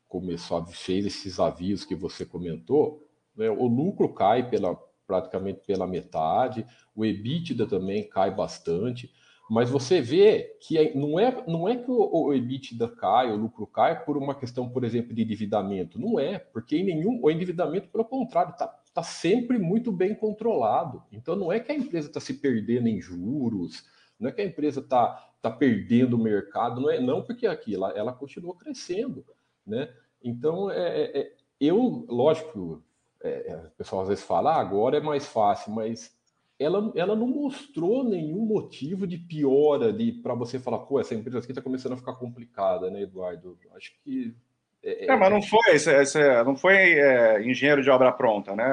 Speaker 4: começou, fez esses avisos que você comentou, né, o lucro cai pela, praticamente pela metade, o EBITDA também cai bastante. Mas você vê que não é, não é que o, o EBITDA cai, o lucro cai por uma questão, por exemplo, de endividamento. Não é, porque em nenhum, o endividamento, pelo contrário, está tá sempre muito bem controlado. Então não é que a empresa está se perdendo em juros, não é que a empresa está tá perdendo o mercado, não é não porque aqui ela, ela continua crescendo. Né? Então, é, é, é eu, lógico, é, é, o pessoal às vezes fala, ah, agora é mais fácil, mas ela, ela não mostrou nenhum motivo de piora para você falar, pô, essa empresa aqui está começando a ficar complicada, né, Eduardo? Acho que.
Speaker 5: É, é, mas não foi, esse, esse, não foi é, engenheiro de obra pronta, né?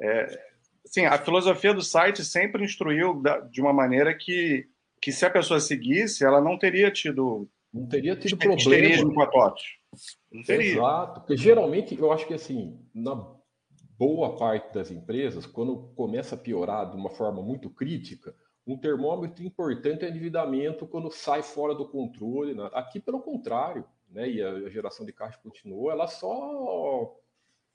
Speaker 5: É, assim, a filosofia do site sempre instruiu da, de uma maneira que, que se a pessoa seguisse, ela não teria tido.
Speaker 4: Não teria tido problema.
Speaker 5: com a TOTS. Não
Speaker 4: teria. Exato, porque geralmente eu acho que assim, na boa parte das empresas, quando começa a piorar de uma forma muito crítica, um termômetro importante é endividamento quando sai fora do controle. Né? Aqui, pelo contrário, né? e a geração de caixa continuou, ela só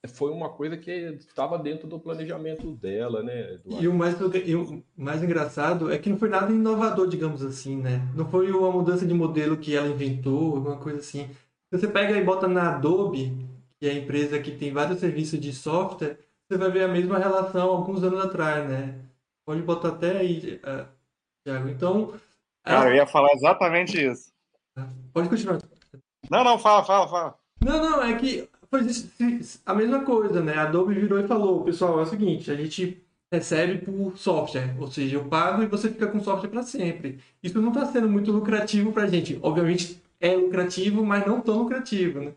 Speaker 4: foi uma coisa que estava dentro do planejamento dela, né,
Speaker 3: Eduardo? E o, mais, e o mais engraçado é que não foi nada inovador, digamos assim, né? Não foi uma mudança de modelo que ela inventou, alguma coisa assim. Você pega e bota na Adobe, que é a empresa que tem vários serviços de software, você vai ver a mesma relação alguns anos atrás, né? Pode botar até aí, uh, Thiago. Então.
Speaker 5: Cara, eu ia falar exatamente isso.
Speaker 3: Pode continuar.
Speaker 5: Não, não, fala, fala, fala.
Speaker 3: Não, não, é que foi a mesma coisa, né? A Adobe virou e falou, pessoal, é o seguinte, a gente recebe por software, ou seja, eu pago e você fica com software para sempre. Isso não está sendo muito lucrativo para a gente. Obviamente é lucrativo, mas não tão lucrativo, né?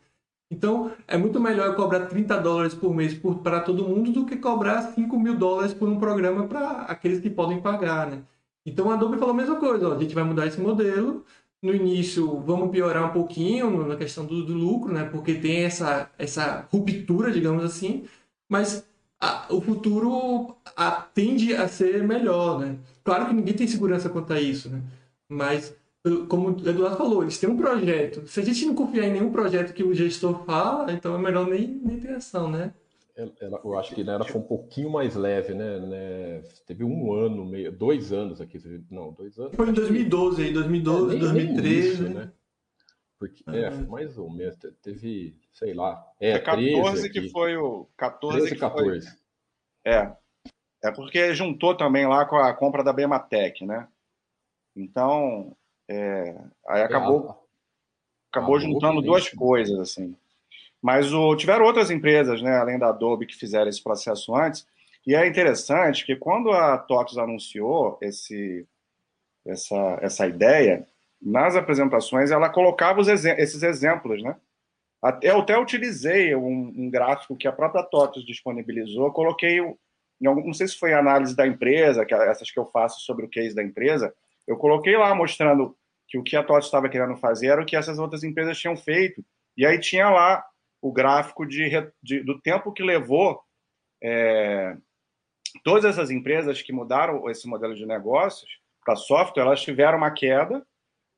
Speaker 3: Então, é muito melhor cobrar 30 dólares por mês para todo mundo do que cobrar 5 mil dólares por um programa para aqueles que podem pagar, né? Então, a Adobe falou a mesma coisa, ó, a gente vai mudar esse modelo. No início, vamos piorar um pouquinho na questão do, do lucro, né? Porque tem essa, essa ruptura, digamos assim. Mas a, o futuro a, tende a ser melhor, né? Claro que ninguém tem segurança quanto a isso, né? Mas como o Eduardo falou, eles têm um projeto. Se a gente não confiar em nenhum projeto que o gestor fala, então é melhor nem, nem ter ação, né?
Speaker 4: Ela, eu acho que ela foi um pouquinho mais leve, né? né? Teve um ano, meio, dois anos aqui. Não, dois anos.
Speaker 3: Foi em 2012, aí, 2012, é, nem, 2013. Nem isso, né?
Speaker 4: Porque, é, mais ou menos. Teve, sei lá. É,
Speaker 5: é 14 que foi o. 14 13,
Speaker 4: que 14. Foi,
Speaker 5: é. É porque juntou também lá com a compra da Bematec, né? Então, é, aí acabou, acabou juntando duas coisas, assim. Mas o, tiveram outras empresas, né, além da Adobe, que fizeram esse processo antes. E é interessante que quando a TOTOS anunciou esse, essa, essa ideia, nas apresentações ela colocava exe esses exemplos, né? Até, eu até utilizei um, um, gráfico que a própria TOTOS disponibilizou, coloquei, algum, não sei se foi análise da empresa, que essas que eu faço sobre o case da empresa, eu coloquei lá mostrando que o que a TOTOS estava querendo fazer era o que essas outras empresas tinham feito. E aí tinha lá o gráfico de, de do tempo que levou é, todas essas empresas que mudaram esse modelo de negócios para software, elas tiveram uma queda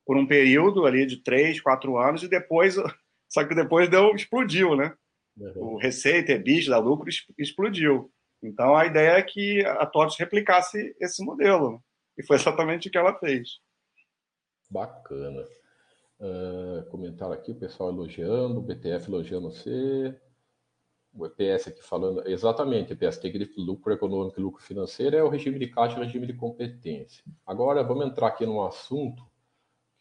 Speaker 5: por um período ali de três, quatro anos e depois, só que depois deu, explodiu, né? Uhum. O receita, EBITDA, lucro explodiu. Então a ideia é que a TOTS replicasse esse modelo. E foi exatamente o que ela fez.
Speaker 4: Bacana. Uh, comentário aqui, o pessoal elogiando, o BTF elogiando você. O EPS aqui falando, exatamente, EPS tem grifo lucro econômico e lucro financeiro, é o regime de caixa e o regime de competência. Agora, vamos entrar aqui num assunto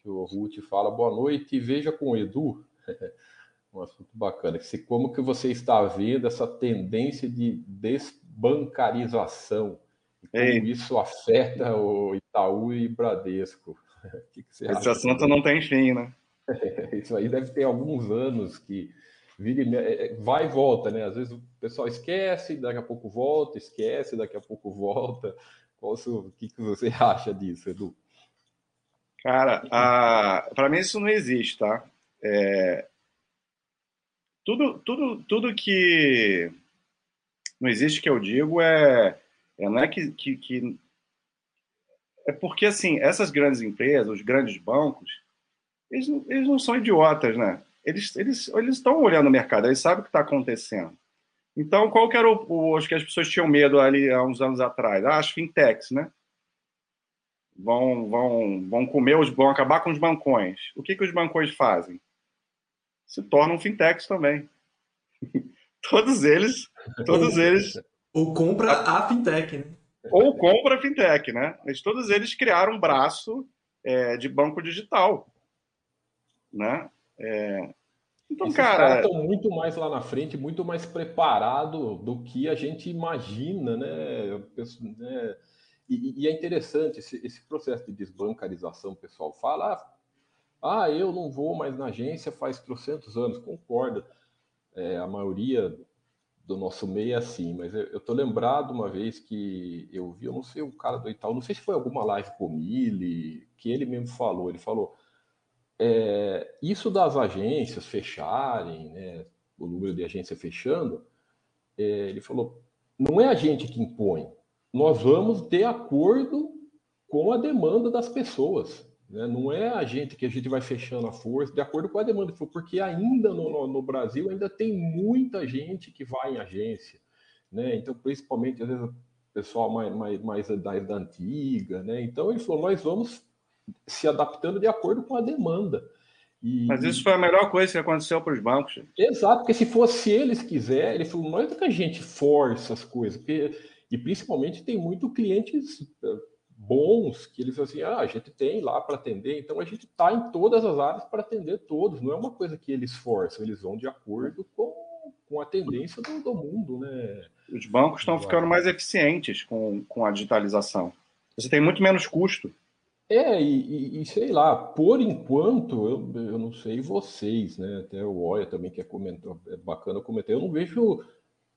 Speaker 4: que o Ruth fala, boa noite, e veja com o Edu, um assunto bacana, se, como que você está vendo essa tendência de desbancarização, e como Ei. isso afeta o Itaú e Bradesco.
Speaker 5: que que Esse assunto não tem fim, né?
Speaker 4: Isso aí deve ter alguns anos que vira, é, é, vai e volta, né? Às vezes o pessoal esquece, daqui a pouco volta, esquece, daqui a pouco volta. O que, que você acha disso, Edu?
Speaker 5: Cara, para mim isso não existe, tá? É... Tudo, tudo, tudo que não existe que eu digo é, é não é que, que, que é porque assim essas grandes empresas, os grandes bancos, eles, eles não são idiotas, né? eles eles eles estão olhando o mercado, eles sabem o que está acontecendo. Então, qual que era o, o, acho que as pessoas tinham medo ali há uns anos atrás? Ah, as fintechs, né? Vão, vão, vão comer os, vão acabar com os bancões. O que que os bancões fazem? Se tornam fintechs também. todos eles, todos eles.
Speaker 3: Ou compra a fintech, né?
Speaker 5: Ou compra fintech, né? Mas todos eles criaram um braço é, de banco digital, né? É...
Speaker 4: Então, Esses cara. estão muito mais lá na frente, muito mais preparado do que a gente imagina, né? né? E, e, é interessante esse, esse, processo de desbancarização, o pessoal fala, ah, eu não vou mais na agência faz trocentos anos, concorda. É, a maioria do nosso meio é assim, mas eu, eu tô lembrado uma vez que eu vi, eu não sei, o cara do Itaú, não sei se foi alguma live com o que ele mesmo falou, ele falou, é, isso das agências fecharem, né, o número de agências fechando, é, ele falou, não é a gente que impõe, nós vamos de acordo com a demanda das pessoas. Né? Não é a gente que a gente vai fechando a força, de acordo com a demanda, porque ainda no, no, no Brasil ainda tem muita gente que vai em agência. Né? Então, principalmente, às vezes, o pessoal mais, mais, mais da, da antiga. Né? Então, ele falou, nós vamos se adaptando de acordo com a demanda.
Speaker 5: E, Mas isso foi a melhor coisa que aconteceu para os bancos.
Speaker 4: Exato, porque se fosse eles quiserem, ele falou, não é que a gente força as coisas, porque, e principalmente tem muito clientes eh, bons que eles assim, ah, a gente tem lá para atender, então a gente está em todas as áreas para atender todos, não é uma coisa que eles forçam, eles vão de acordo com, com a tendência do, do mundo, né?
Speaker 5: Os bancos estão ficando mais eficientes com, com a digitalização. Você tem muito menos custo.
Speaker 4: É, e, e, sei lá, por enquanto, eu, eu não sei vocês, né? Até o Oia também que comentou, é bacana comentar, eu não vejo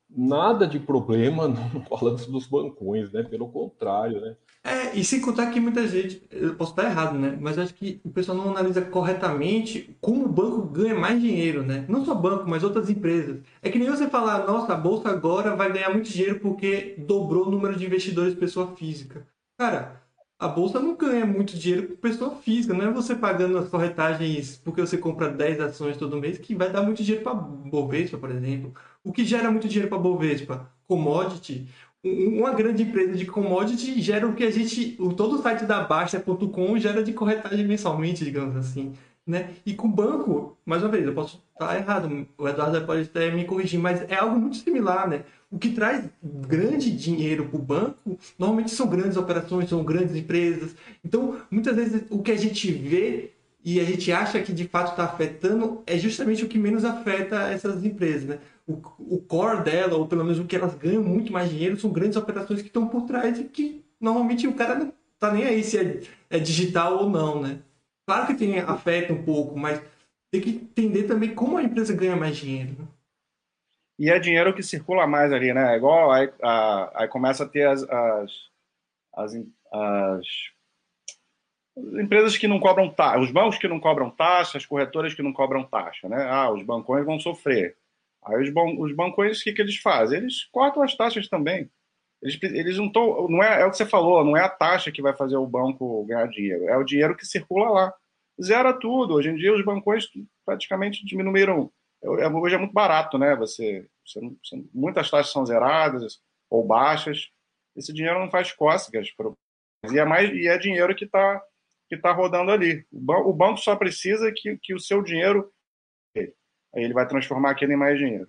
Speaker 4: nada de problema no balanço dos bancões, né? Pelo contrário, né?
Speaker 3: É, e sem contar que muita gente, eu posso estar errado, né? Mas acho que o pessoal não analisa corretamente como o banco ganha mais dinheiro, né? Não só banco, mas outras empresas. É que nem você falar, nossa, a bolsa agora vai ganhar muito dinheiro porque dobrou o número de investidores pessoa física. Cara, a bolsa não ganha muito dinheiro com pessoa física, não é você pagando as corretagens porque você compra 10 ações todo mês que vai dar muito dinheiro para Bovespa, por exemplo. O que gera muito dinheiro para Bovespa? Commodity. Uma grande empresa de commodity gera o que a gente, todo o site da Baixa.com gera de corretagem mensalmente, digamos assim. Né? E com banco, mais uma vez, eu posso estar errado, o Eduardo pode até me corrigir, mas é algo muito similar, né? O que traz grande dinheiro para o banco, normalmente são grandes operações, são grandes empresas. Então, muitas vezes, o que a gente vê e a gente acha que de fato está afetando, é justamente o que menos afeta essas empresas, né? O, o core dela, ou pelo menos o que elas ganham muito mais dinheiro, são grandes operações que estão por trás e que normalmente o cara não tá nem aí se é, é digital ou não, né? Claro que tem, afeta um pouco, mas tem que entender também como a empresa ganha mais dinheiro. Né?
Speaker 5: E é dinheiro que circula mais ali, né? É igual aí, a, aí começa a ter as, as, as, as empresas que não cobram taxa, os bancos que não cobram taxa, as corretoras que não cobram taxa, né? Ah, os bancões vão sofrer. Aí os, ban os bancões, o que, que eles fazem? Eles cortam as taxas também. Eles, eles não estão. Não é, é o que você falou, não é a taxa que vai fazer o banco ganhar dinheiro, é o dinheiro que circula lá. Zera tudo. Hoje em dia os bancões praticamente diminuíram. É, hoje é muito barato, né? Você, você, você muitas taxas são zeradas ou baixas. Esse dinheiro não faz cócegas. E é, mais, e é dinheiro que está que tá rodando ali. O banco só precisa que, que o seu dinheiro. Aí ele vai transformar aquilo em mais dinheiro.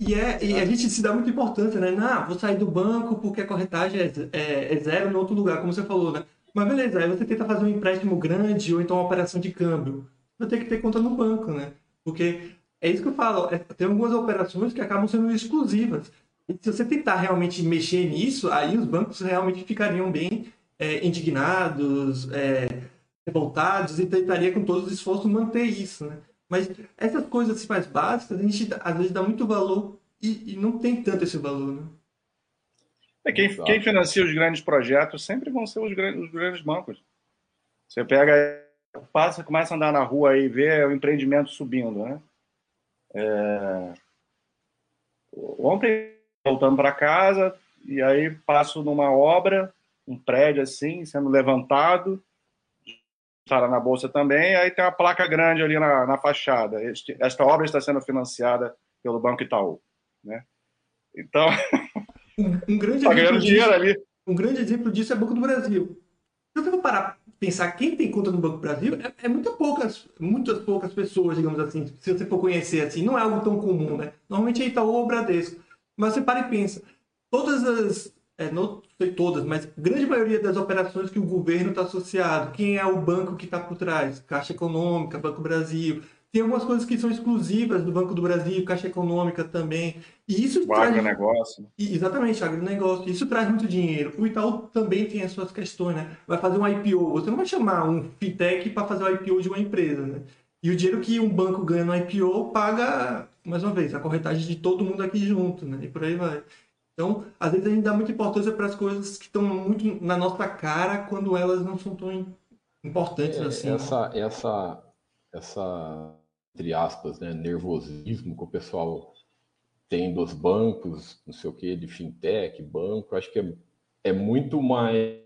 Speaker 3: E, é, e a gente se dá muita importância, né? Não, vou sair do banco porque a corretagem é, é, é zero em outro lugar, como você falou, né? Mas beleza, aí você tenta fazer um empréstimo grande ou então uma operação de câmbio. Vai ter que ter conta no banco, né? Porque é isso que eu falo, é, tem algumas operações que acabam sendo exclusivas. E se você tentar realmente mexer nisso, aí os bancos realmente ficariam bem é, indignados, é, revoltados e tentaria com todos os esforços manter isso, né? Mas essas coisas assim, mais básicas, a gente às vezes dá muito valor e, e não tem tanto esse valor, né?
Speaker 5: É, quem, quem, financia os grandes projetos sempre vão ser os grandes, os grandes bancos. Você pega, passa, começa a andar na rua e vê o empreendimento subindo, né? É... Ontem, voltando para casa, e aí passo numa obra, um prédio assim, sendo levantado, está na bolsa também, aí tem uma placa grande ali na, na fachada. Este, esta obra está sendo financiada pelo Banco Itaú, né? Então,
Speaker 3: um, um grande tá exemplo disso, ali. Um grande exemplo disso é o Banco do Brasil. Se você for parar pensar quem tem conta no Banco do Brasil, é, é muito poucas, muitas poucas pessoas, digamos assim, se você for conhecer assim, não é algo tão comum, né? Normalmente é Itaú ou Bradesco. Mas você para e pensa, todas as é, não sei todas, mas grande maioria das operações que o governo está associado, quem é o banco que está por trás? Caixa Econômica, Banco Brasil. Tem algumas coisas que são exclusivas do Banco do Brasil, Caixa Econômica também. E isso
Speaker 5: o traz... agronegócio.
Speaker 3: Exatamente, agronegócio. Isso traz muito dinheiro. O Itaú também tem as suas questões, né? Vai fazer um IPO. Você não vai chamar um fintech para fazer o IPO de uma empresa, né? E o dinheiro que um banco ganha no IPO paga, mais uma vez, a corretagem de todo mundo aqui junto, né? E por aí vai. Então, às vezes a gente dá muita importância para as coisas que estão muito na nossa cara quando elas não são tão importantes é, assim.
Speaker 4: Essa, né? essa, essa, entre aspas, né, nervosismo que o pessoal tem dos bancos, não sei o que, de fintech, banco, acho que é, é muito mais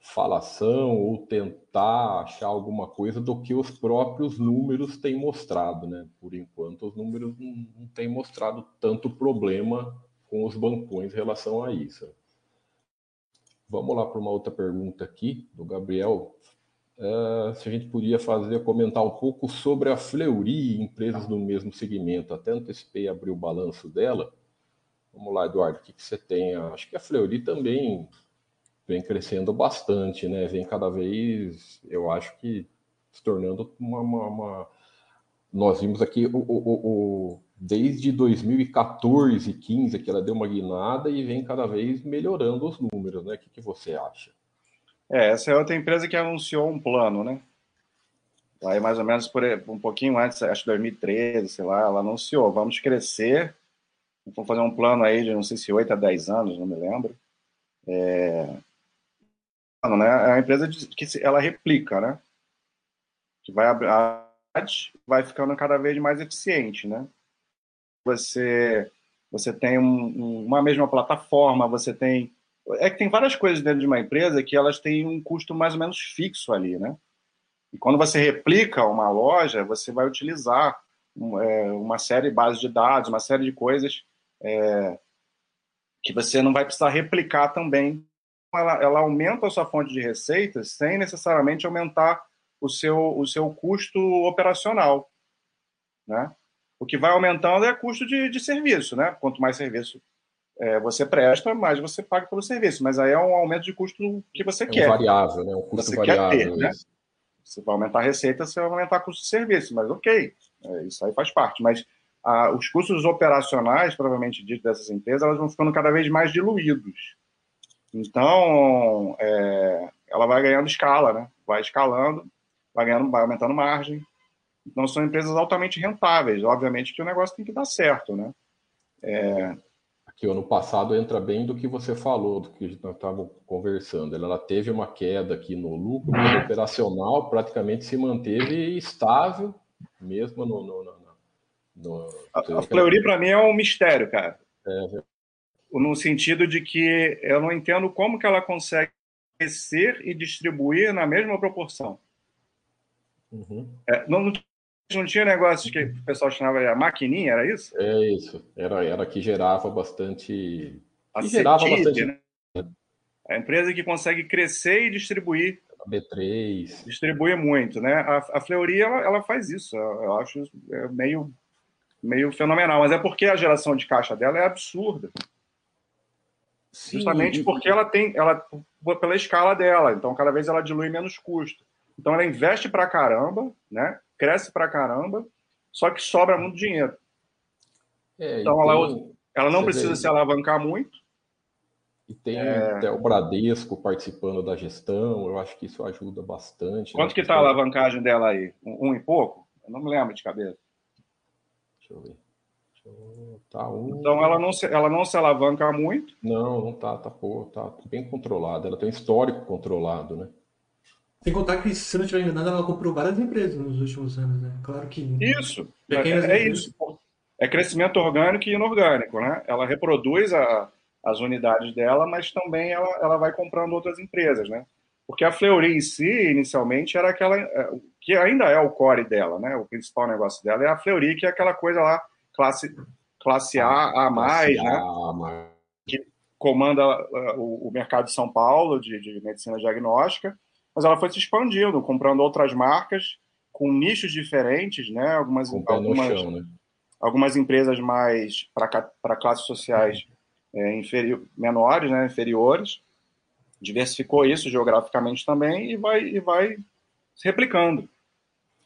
Speaker 4: falação ou tentar achar alguma coisa do que os próprios números têm mostrado, né? Por enquanto, os números não, não têm mostrado tanto problema com os bancões em relação a isso. Vamos lá para uma outra pergunta aqui do Gabriel. Uh, se a gente podia fazer, comentar um pouco sobre a Fleury empresas do mesmo segmento. Até antecipei abrir o balanço dela. Vamos lá, Eduardo, o que, que você tem? Acho que a Fleury também vem crescendo bastante, né? Vem cada vez, eu acho que se tornando uma. uma, uma... Nós vimos aqui o, o, o, desde 2014, 15, que ela deu uma guinada e vem cada vez melhorando os números, né? O que, que você acha?
Speaker 5: É, essa é outra empresa que anunciou um plano, né? Aí mais ou menos por um pouquinho antes, acho que 2013, sei lá, ela anunciou, vamos crescer, vamos fazer um plano aí de não sei se 8 a 10 anos, não me lembro. É, né? é uma empresa que ela replica, né? Que vai vai ficando cada vez mais eficiente, né? Você você tem um, uma mesma plataforma, você tem é que tem várias coisas dentro de uma empresa que elas têm um custo mais ou menos fixo ali, né? E quando você replica uma loja, você vai utilizar é, uma série de bases de dados, uma série de coisas é, que você não vai precisar replicar também. Ela, ela aumenta a sua fonte de receitas sem necessariamente aumentar o seu, o seu custo operacional, né? O que vai aumentando é custo de, de serviço, né? Quanto mais serviço é, você presta, mais você paga pelo serviço. Mas aí é um aumento de custo que você
Speaker 4: é um
Speaker 5: quer.
Speaker 4: variável, né? Um custo
Speaker 5: você
Speaker 4: variável.
Speaker 5: Quer ter, né? Você vai aumentar a receita, você vai aumentar custo de serviço, mas ok, é, isso aí faz parte. Mas ah, os custos operacionais, provavelmente dito dessas empresas, elas vão ficando cada vez mais diluídos. Então, é, ela vai ganhando escala, né? Vai escalando, vai ganhando, vai aumentando margem. Então, são empresas altamente rentáveis. Obviamente que o negócio tem que dar certo, né? É...
Speaker 4: Aqui, ano passado, entra bem do que você falou, do que nós estávamos conversando. Ela teve uma queda aqui no lucro, mas operacional praticamente se manteve estável, mesmo no... no, no,
Speaker 5: no... A, a Fleury, para mim, é um mistério, cara. É, no sentido de que eu não entendo como que ela consegue crescer e distribuir na mesma proporção. Uhum. É, não, não tinha negócio que o pessoal chamava de maquininha, era isso?
Speaker 4: É isso. Era, era que gerava bastante. Que gerava bastante. Né?
Speaker 5: A empresa que consegue crescer e distribuir.
Speaker 4: A B3.
Speaker 5: Distribui muito, né? A, a Fleury, ela, ela faz isso. Eu, acho é meio, meio fenomenal. Mas é porque a geração de caixa dela é absurda. Sim, Justamente e... porque ela tem, ela pela escala dela, então cada vez ela dilui menos custo. Então ela investe para caramba, né? Cresce para caramba, só que sobra muito dinheiro. É, então ela, ela não precisa vê... se alavancar muito.
Speaker 4: E tem é... até o Bradesco participando da gestão, eu acho que isso ajuda bastante.
Speaker 5: Né? Quanto né? que está a alavancagem dela aí? Um, um, e pouco? Eu não me lembro de cabeça.
Speaker 4: Deixa eu ver. Tá um...
Speaker 5: Então ela não, se, ela não se alavanca muito?
Speaker 4: Não, não tá, tá, pô, tá bem controlada. Ela tem um histórico controlado, né?
Speaker 3: Sem contar que, se não estiver enganado, ela comprou várias empresas nos últimos anos, né? Claro que.
Speaker 5: Isso, é, é isso. É crescimento orgânico e inorgânico, né? Ela reproduz a, as unidades dela, mas também ela, ela vai comprando outras empresas, né? Porque a Fleury em si, inicialmente, era aquela. É, que ainda é o core dela, né? O principal negócio dela é a Fleury, que é aquela coisa lá classe, classe A, A+, mais, né? A, que comanda uh, o, o, mercado de São Paulo de, de, medicina diagnóstica, mas ela foi se expandindo, comprando outras marcas com nichos diferentes, né? Algumas, algumas, chão, né? algumas empresas mais para classes sociais é, inferior, menores, né? inferiores, diversificou isso geograficamente também e vai, e vai se replicando.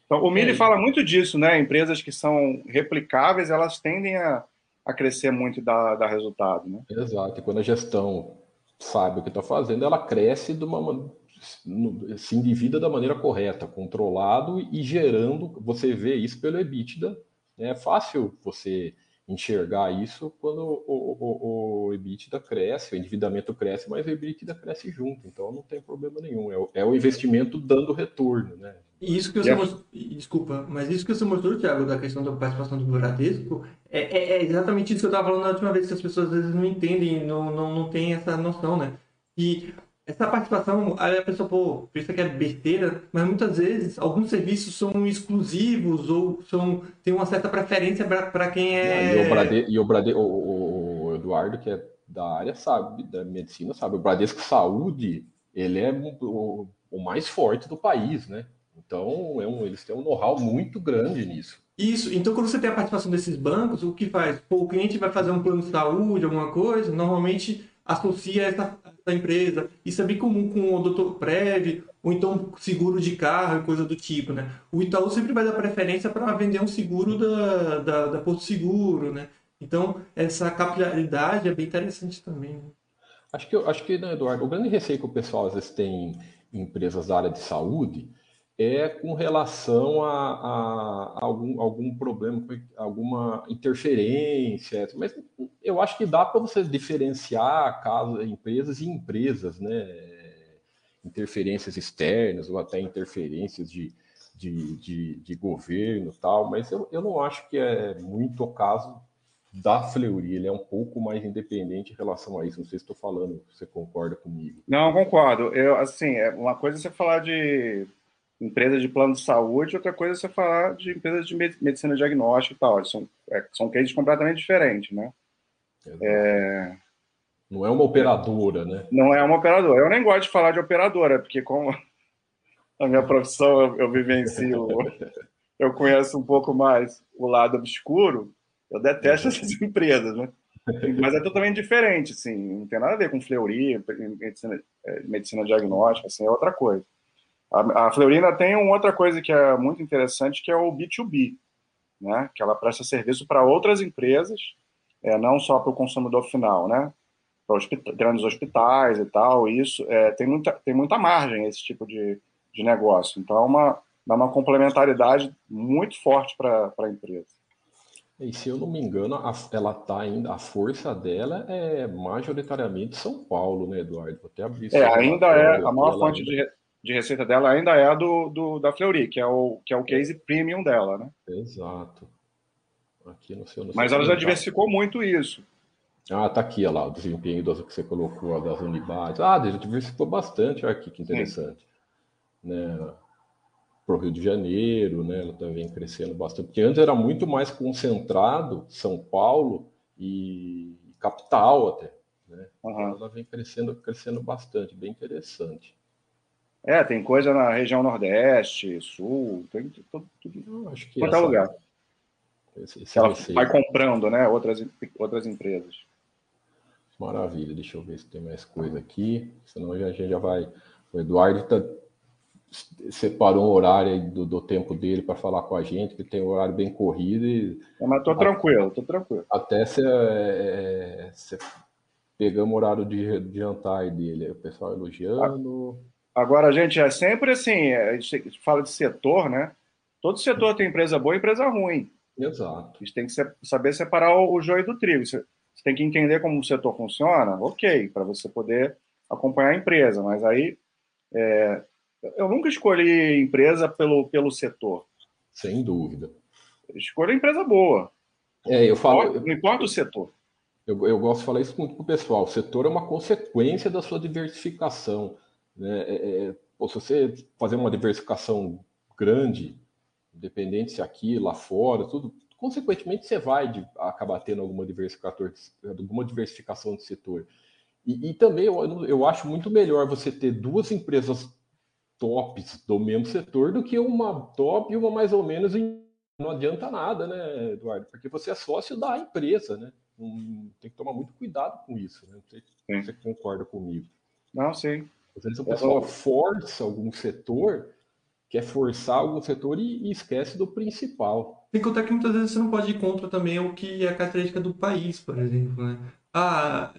Speaker 5: Então, o Mili é. fala muito disso, né? Empresas que são replicáveis, elas tendem a, a crescer muito e dar, dar resultado, né?
Speaker 4: Exato. E quando a gestão sabe o que está fazendo, ela cresce de uma se endivida da maneira correta, controlado e gerando. Você vê isso pelo EBITDA. Né? É fácil você enxergar isso quando o, o, o, EBITDA cresce, o endividamento cresce, mas o EBITDA cresce junto, então não tem problema nenhum. É o, é o investimento dando retorno, né?
Speaker 3: Isso que você mostrou, desculpa, mas isso que você mostrou, Thiago, da questão da participação do Bradesco, é, é, é, exatamente isso que eu estava falando na última vez, que as pessoas às vezes não entendem, não, não, não têm essa noção, né? E essa participação, aí a pessoa pô, pensa que é besteira, mas muitas vezes alguns serviços são exclusivos ou são, tem uma certa preferência para quem é.
Speaker 4: E o, Brade, e o, Brade, o, o, Eduardo, que é da área, sabe, da medicina, sabe, o Bradesco Saúde, ele é o, o mais forte do país, né? Então, é um, eles têm um know-how muito grande nisso.
Speaker 3: Isso, então quando você tem a participação desses bancos, o que faz? Pô, o cliente vai fazer um plano de saúde, alguma coisa, normalmente associa essa, essa empresa. Isso é bem comum com o doutor Prev, ou então seguro de carro coisa do tipo, né? O Itaú sempre vai dar preferência para vender um seguro da, da, da Porto Seguro, né? Então, essa capilaridade é bem interessante também. Né?
Speaker 4: Acho que, acho que né, Eduardo, o grande receio que o pessoal às vezes tem em empresas da área de saúde é com relação a, a, algum, algum problema, alguma interferência, mas eu acho que dá para você diferenciar casos, empresas e empresas, né? Interferências externas ou até interferências de, de, de, de governo tal, mas eu, eu não acho que é muito o caso da Fleury, ele é um pouco mais independente em relação a isso. Não sei se estou falando, você concorda comigo.
Speaker 5: Não, concordo. Eu, assim, é uma coisa é você falar de empresa de plano de saúde, outra coisa é você falar de empresas de medicina diagnóstica e tal. São, é, são cases completamente diferentes, né?
Speaker 4: É... Não é uma operadora, né?
Speaker 5: Não é uma operadora. Eu nem gosto de falar de operadora, porque como a minha profissão eu, eu vivencio, eu conheço um pouco mais o lado obscuro, eu detesto essas empresas, né? Mas é totalmente diferente, assim, não tem nada a ver com fleuria, medicina, é, medicina diagnóstica, assim, é outra coisa. A, a tem uma outra coisa que é muito interessante, que é o B2B, né? Que ela presta serviço para outras empresas, é, não só para o consumidor final, né? Para hospita grandes hospitais e tal. Isso é, tem, muita, tem muita margem esse tipo de, de negócio. Então, é uma, dá uma complementaridade muito forte para a empresa.
Speaker 4: E se eu não me engano, a, ela tá ainda, a força dela é majoritariamente São Paulo, né, Eduardo? Vou até abrir
Speaker 5: É, ainda é, a maior fonte de, de receita dela ainda é a do, do, da Fleury, que é, o, que é o case premium dela, né?
Speaker 4: Exato. Aqui no seu, no
Speaker 5: Mas ela já diversificou muito isso.
Speaker 4: Ah, tá aqui, olha lá, o desempenho das que você colocou, das unidades. Ah, já diversificou bastante, olha aqui que interessante. Né? Para o Rio de Janeiro, né? Ela também crescendo bastante. Porque antes era muito mais concentrado, São Paulo e capital até. Né?
Speaker 5: Uhum.
Speaker 4: Ela vem crescendo, crescendo bastante, bem interessante.
Speaker 5: É, tem coisa na região Nordeste, Sul, tem tudo, tudo
Speaker 4: acho que
Speaker 5: quanto é
Speaker 4: essa-
Speaker 5: lugar.
Speaker 4: esse- esse
Speaker 5: Ela
Speaker 4: receio-
Speaker 5: vai comprando, né? Outras, outras empresas.
Speaker 4: Maravilha, deixa eu ver se tem mais coisa aqui, senão a gente já vai. O Eduardo tá- separou um horário do, do tempo dele para falar com a gente, que tem um horário bem corrido e
Speaker 5: É, Mas tô tranquilo, tô tranquilo.
Speaker 4: até se, é, se pegamos o horário de, de jantar dele, o pessoal elogiando.
Speaker 5: Agora, gente, é sempre assim, é, a gente fala de setor, né? Todo setor tem empresa boa e empresa ruim.
Speaker 4: Exato.
Speaker 5: A gente tem que saber separar o, joio do trigo. Você, tem que entender como o setor funciona, ok, para você poder acompanhar a empresa. Mas aí, é, eu nunca escolhi empresa pelo, pelo setor.
Speaker 4: Sem dúvida.
Speaker 5: Eu escolho empresa boa.
Speaker 4: É, eu falo,
Speaker 5: Não importa o setor.
Speaker 4: Eu, eu gosto de falar isso muito para o pessoal. O setor é uma consequência da sua diversificação. Né? É, é, pô, se você fazer uma diversificação grande, independente se aqui, lá fora, tudo, consequentemente você vai de- acabar tendo alguma diversificação, alguma diversificação de setor. E, e também eu, eu acho muito melhor você ter duas empresas tops do mesmo setor do que uma top e uma mais ou menos em. Não adianta nada, né, Eduardo? Porque você é sócio da empresa, né? Hum, tem que tomar muito cuidado com isso, né? Não sei se você concorda comigo.
Speaker 5: Não, sim.
Speaker 4: Às vezes o pessoal força algum setor, quer forçar algum setor e, e esquece do principal.
Speaker 3: Sem contar que muitas vezes você não pode ir contra também o que é a característica do país, por exemplo, né? Ah,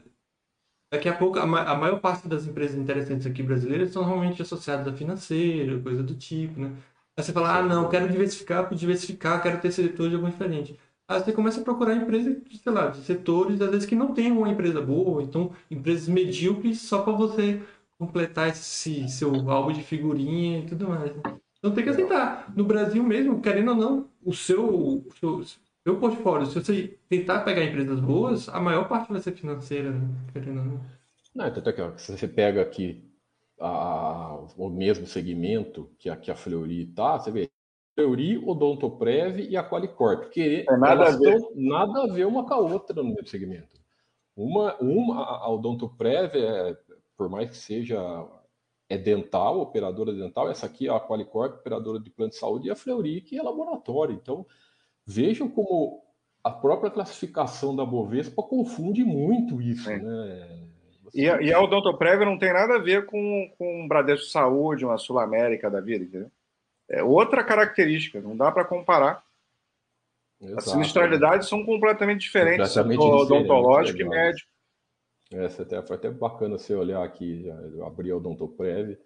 Speaker 3: daqui a pouco, a, ma- a maior parte das empresas interessantes aqui brasileiras são normalmente associadas a financeiro, coisa do tipo, né? Aí você fala, ah, não, quero diversificar por diversificar, quero ter setor de algum diferente. Aí você começa a procurar empresas, sei lá, de setores, às vezes que não tem uma empresa boa, então empresas medíocres só para você completar esse seu álbum de figurinha e tudo mais. né? Então tem que aceitar. No Brasil mesmo, querendo ou não, o seu, o seu, seu portfólio, se você tentar pegar empresas boas, a maior parte vai ser financeira, né? querendo ou não.
Speaker 4: Não, tanto é que ó, se você pega aqui a- o mesmo segmento que a, que a Fleury tá, você vê Fleury, Odontoprev e a Qualicorp, que
Speaker 5: É nada
Speaker 4: elas
Speaker 5: a ver.
Speaker 4: nada a ver uma com a outra no mesmo segmento. Uma, uma a Odontoprev, é, por mais que seja é dental, operadora dental, essa aqui é a Qualicorp, operadora de plano de saúde, e a Fleury, que é laboratório. Então, vejam como a própria classificação da Bovespa confunde muito isso,
Speaker 5: Sim.
Speaker 4: né? Você
Speaker 5: E, a- e a Odontoprev não tem nada a ver com, com um Bradesco Saúde, uma Sul América da vida, entendeu? É outra característica, não dá para comparar. As
Speaker 4: Exato.
Speaker 5: sinistralidades são completamente diferentes,
Speaker 4: Completamente diferentes,
Speaker 5: odontológico e
Speaker 4: legal.
Speaker 5: médico.
Speaker 4: Essa até, foi até bacana você olhar aqui, já, eu abri a Odontoprev,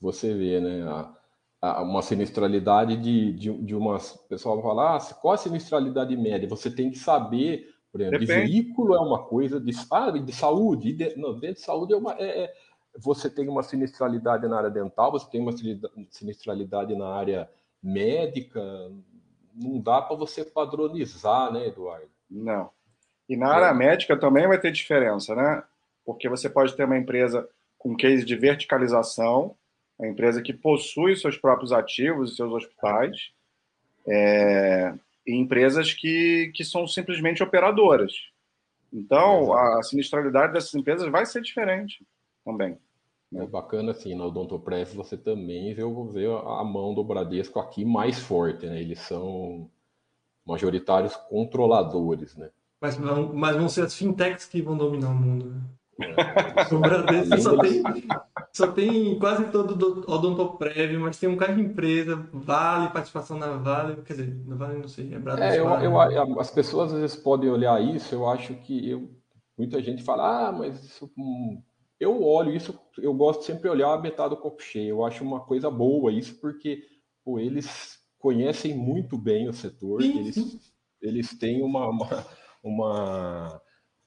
Speaker 4: você vê, né, a, a- uma sinistralidade de, de, de umas... O pessoal fala, ah, qual a sinistralidade média? Você tem que saber, por exemplo, de
Speaker 5: Depende.
Speaker 4: veículo é uma coisa, de, ah, de saúde, de, não, dentro de saúde é uma... é- é- você tem uma sinistralidade na área dental, você tem uma sinistralidade na área médica, não dá para você padronizar, né, Eduardo?
Speaker 5: Não. E na área médica também vai ter diferença, né? Porque você pode ter uma empresa com case de verticalização, uma empresa que possui seus próprios ativos e seus hospitais, é, e empresas que, que são simplesmente operadoras. Então, a sinistralidade dessas empresas vai ser diferente também.
Speaker 4: É bacana assim, na Odontoprev você também vê, vê a mão do Bradesco aqui mais forte, né? Eles são majoritários controladores, né?
Speaker 3: Mas, vão- mas vão ser as fintechs que vão dominar o mundo. né? O Bradesco só tem, só tem quase todo o odontoprev, mas tem um cara de empresa, Vale, participação na Vale, quer dizer, na Vale não sei, é Bradesco.
Speaker 4: É, eu, eu, as pessoas às vezes podem olhar isso, eu acho que eu, muita gente fala, ah, mas isso, hum, eu olho isso, eu gosto sempre de olhar a metade do copo cheio, eu acho uma coisa boa isso, porque pô, eles conhecem muito bem o setor,
Speaker 3: Sim,
Speaker 4: eles,
Speaker 3: sim.
Speaker 4: eles têm uma, uma, uma,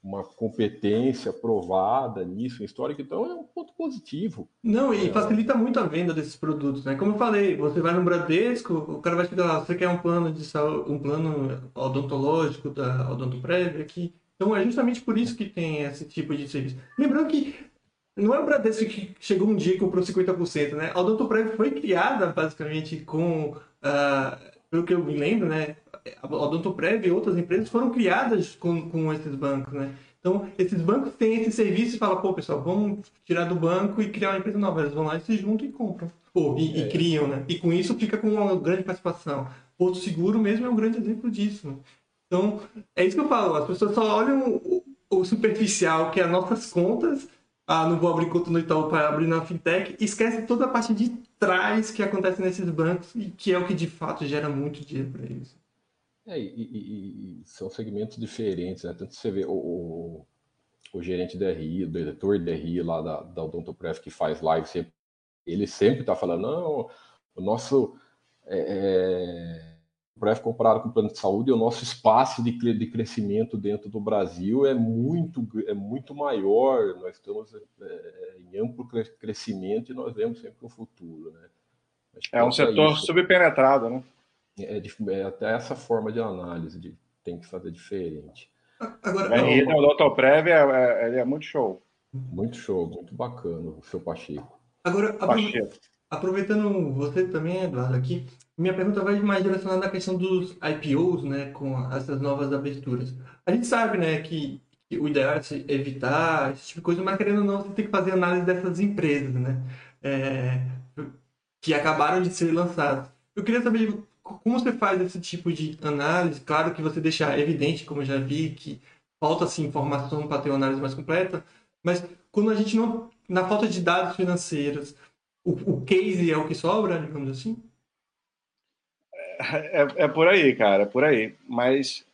Speaker 4: uma competência provada nisso, histórica, então é um ponto positivo.
Speaker 3: Não, e
Speaker 4: É.
Speaker 3: facilita muito a venda desses produtos, né? Como eu falei, você vai no Bradesco, o cara vai te dar lá, você quer um plano de saúde, um plano odontológico da Odontoprev aqui. Então é justamente por isso que tem esse tipo de serviço. Lembrando que não é o Bradesco que chegou um dia e comprou 50%, né? A Odontoprev foi criada basicamente com, ah, pelo que eu me lembro, né? A Odontoprev e outras empresas foram criadas com, com esses bancos, né? Então, esses bancos têm esse serviço e falam, pô, pessoal, vamos tirar do banco e criar uma empresa nova. Eles vão lá e se juntam e compram. Pô, e, e criam, né? E com isso fica com uma grande participação. Porto Seguro mesmo é um grande exemplo disso. Né? Então, é isso que eu falo. As pessoas só olham o, o superficial, que é as nossas contas. Ah, não vou abrir conta no Itaú para abrir na fintech. E esquece toda a parte de trás que acontece nesses bancos e que é o que de fato gera muito dinheiro para eles.
Speaker 4: É, e, e- e são segmentos diferentes, né? Tanto você vê o, o, o gerente de RI, o diretor de RI lá da, da Odontoprev que faz live, sempre, ele sempre está falando, não, o nosso é, é, Prev comparado com o plano de saúde, o nosso espaço de, de crescimento dentro do Brasil é muito, é muito maior, nós estamos é, em amplo cre- crescimento e nós vemos sempre o futuro, né?
Speaker 5: É um
Speaker 4: falta
Speaker 5: setor
Speaker 4: isso.
Speaker 5: subpenetrado, né?
Speaker 4: É, dif- é até essa forma de análise de tem que fazer diferente.
Speaker 3: Agora,
Speaker 5: É, e o Odontoprev é, é, ele é muito show.
Speaker 4: Muito show, muito bacana o seu Pacheco.
Speaker 3: agora
Speaker 5: Pacheco.
Speaker 3: Aproveitando você também, Eduardo, aqui, minha pergunta vai mais direcionada à questão dos IPOs, né, com essas novas aberturas. A gente sabe, né, que, que o ideal é evitar esse tipo de coisa, mas querendo ou não, você tem que fazer análise dessas empresas, né, é, que acabaram de ser lançadas. Eu queria saber como você faz esse tipo de análise. Claro que você deixa evidente, como eu já vi, que falta-se informação para ter uma análise mais completa, mas quando a gente não, na falta de dados financeiros, o, o case é o que sobra, digamos assim?
Speaker 5: É, é por aí, cara, é por aí. Mas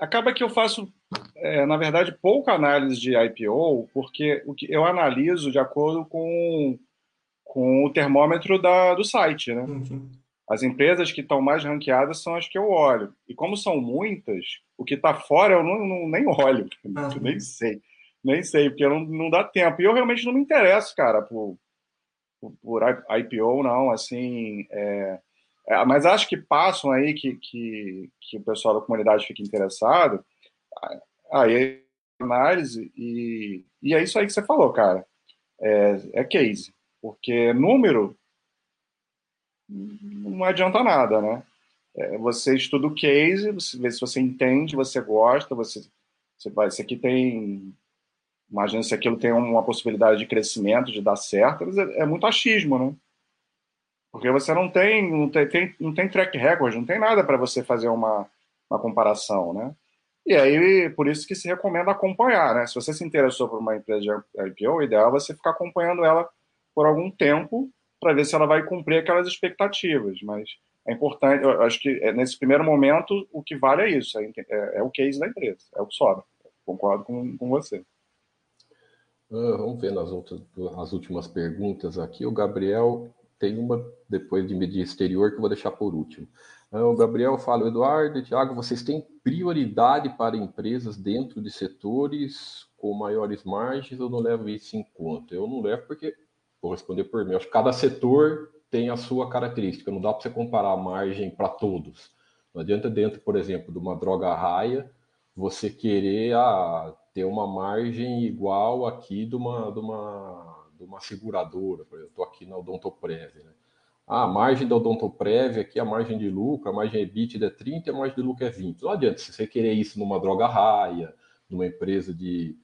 Speaker 5: acaba que eu faço, é, na verdade, pouca análise de IPO, porque o que eu analiso de acordo com, com o termômetro da, do site, né?
Speaker 3: Enfim.
Speaker 5: As empresas que estão mais ranqueadas são as que eu olho. E como são muitas, o que está fora eu não, não- nem olho,
Speaker 3: Ah.
Speaker 5: nem sei. Nem sei, porque não, não dá tempo. E eu realmente não me interesso, cara, por, por, por IPO, não, assim... é, é, mas acho que passam aí que, que, que o pessoal da comunidade fica interessado. Aí análise e, e é isso aí que você falou, cara. É, é case. Porque número não adianta nada, né? É, você estuda o case, você vê se você entende, você gosta, você, você vai, isso aqui tem. Imagina se aquilo tem uma possibilidade de crescimento, de dar certo, é, é muito achismo, né? Porque você não tem, não tem, tem- não tem track record, não tem nada para você fazer uma, uma comparação, né? E aí, por isso que se recomenda acompanhar, né? Se você se interessou por uma empresa de IPO, o ideal é você ficar acompanhando ela por algum tempo para ver se ela vai cumprir aquelas expectativas. Mas é importante, eu acho que é, nesse primeiro momento o que vale é isso, é, é- é o case da empresa, é o que sobra. Concordo com, com você.
Speaker 4: Ah, vamos ver nas outras, as últimas perguntas aqui. O Gabriel tem uma depois de mídia exterior que eu vou deixar por último. Ah, o Gabriel fala, Eduardo Tiago, vocês têm prioridade para empresas dentro de setores com maiores margens ou não levam isso em conta? Eu não levo porque, vou responder por mim, acho que cada setor tem a sua característica, não dá para você comparar a margem para todos. Não adianta dentro, por exemplo, de uma droga raia, você querer ah, ter uma margem igual aqui de uma, de uma, de uma seguradora. Por exemplo, estou aqui na Odontoprev. Né? Ah, a margem da Odontoprev aqui, a margem de lucro, a margem EBITDA é 30 e a margem de lucro é 20. Não adianta, se você querer isso numa droga raia, numa empresa de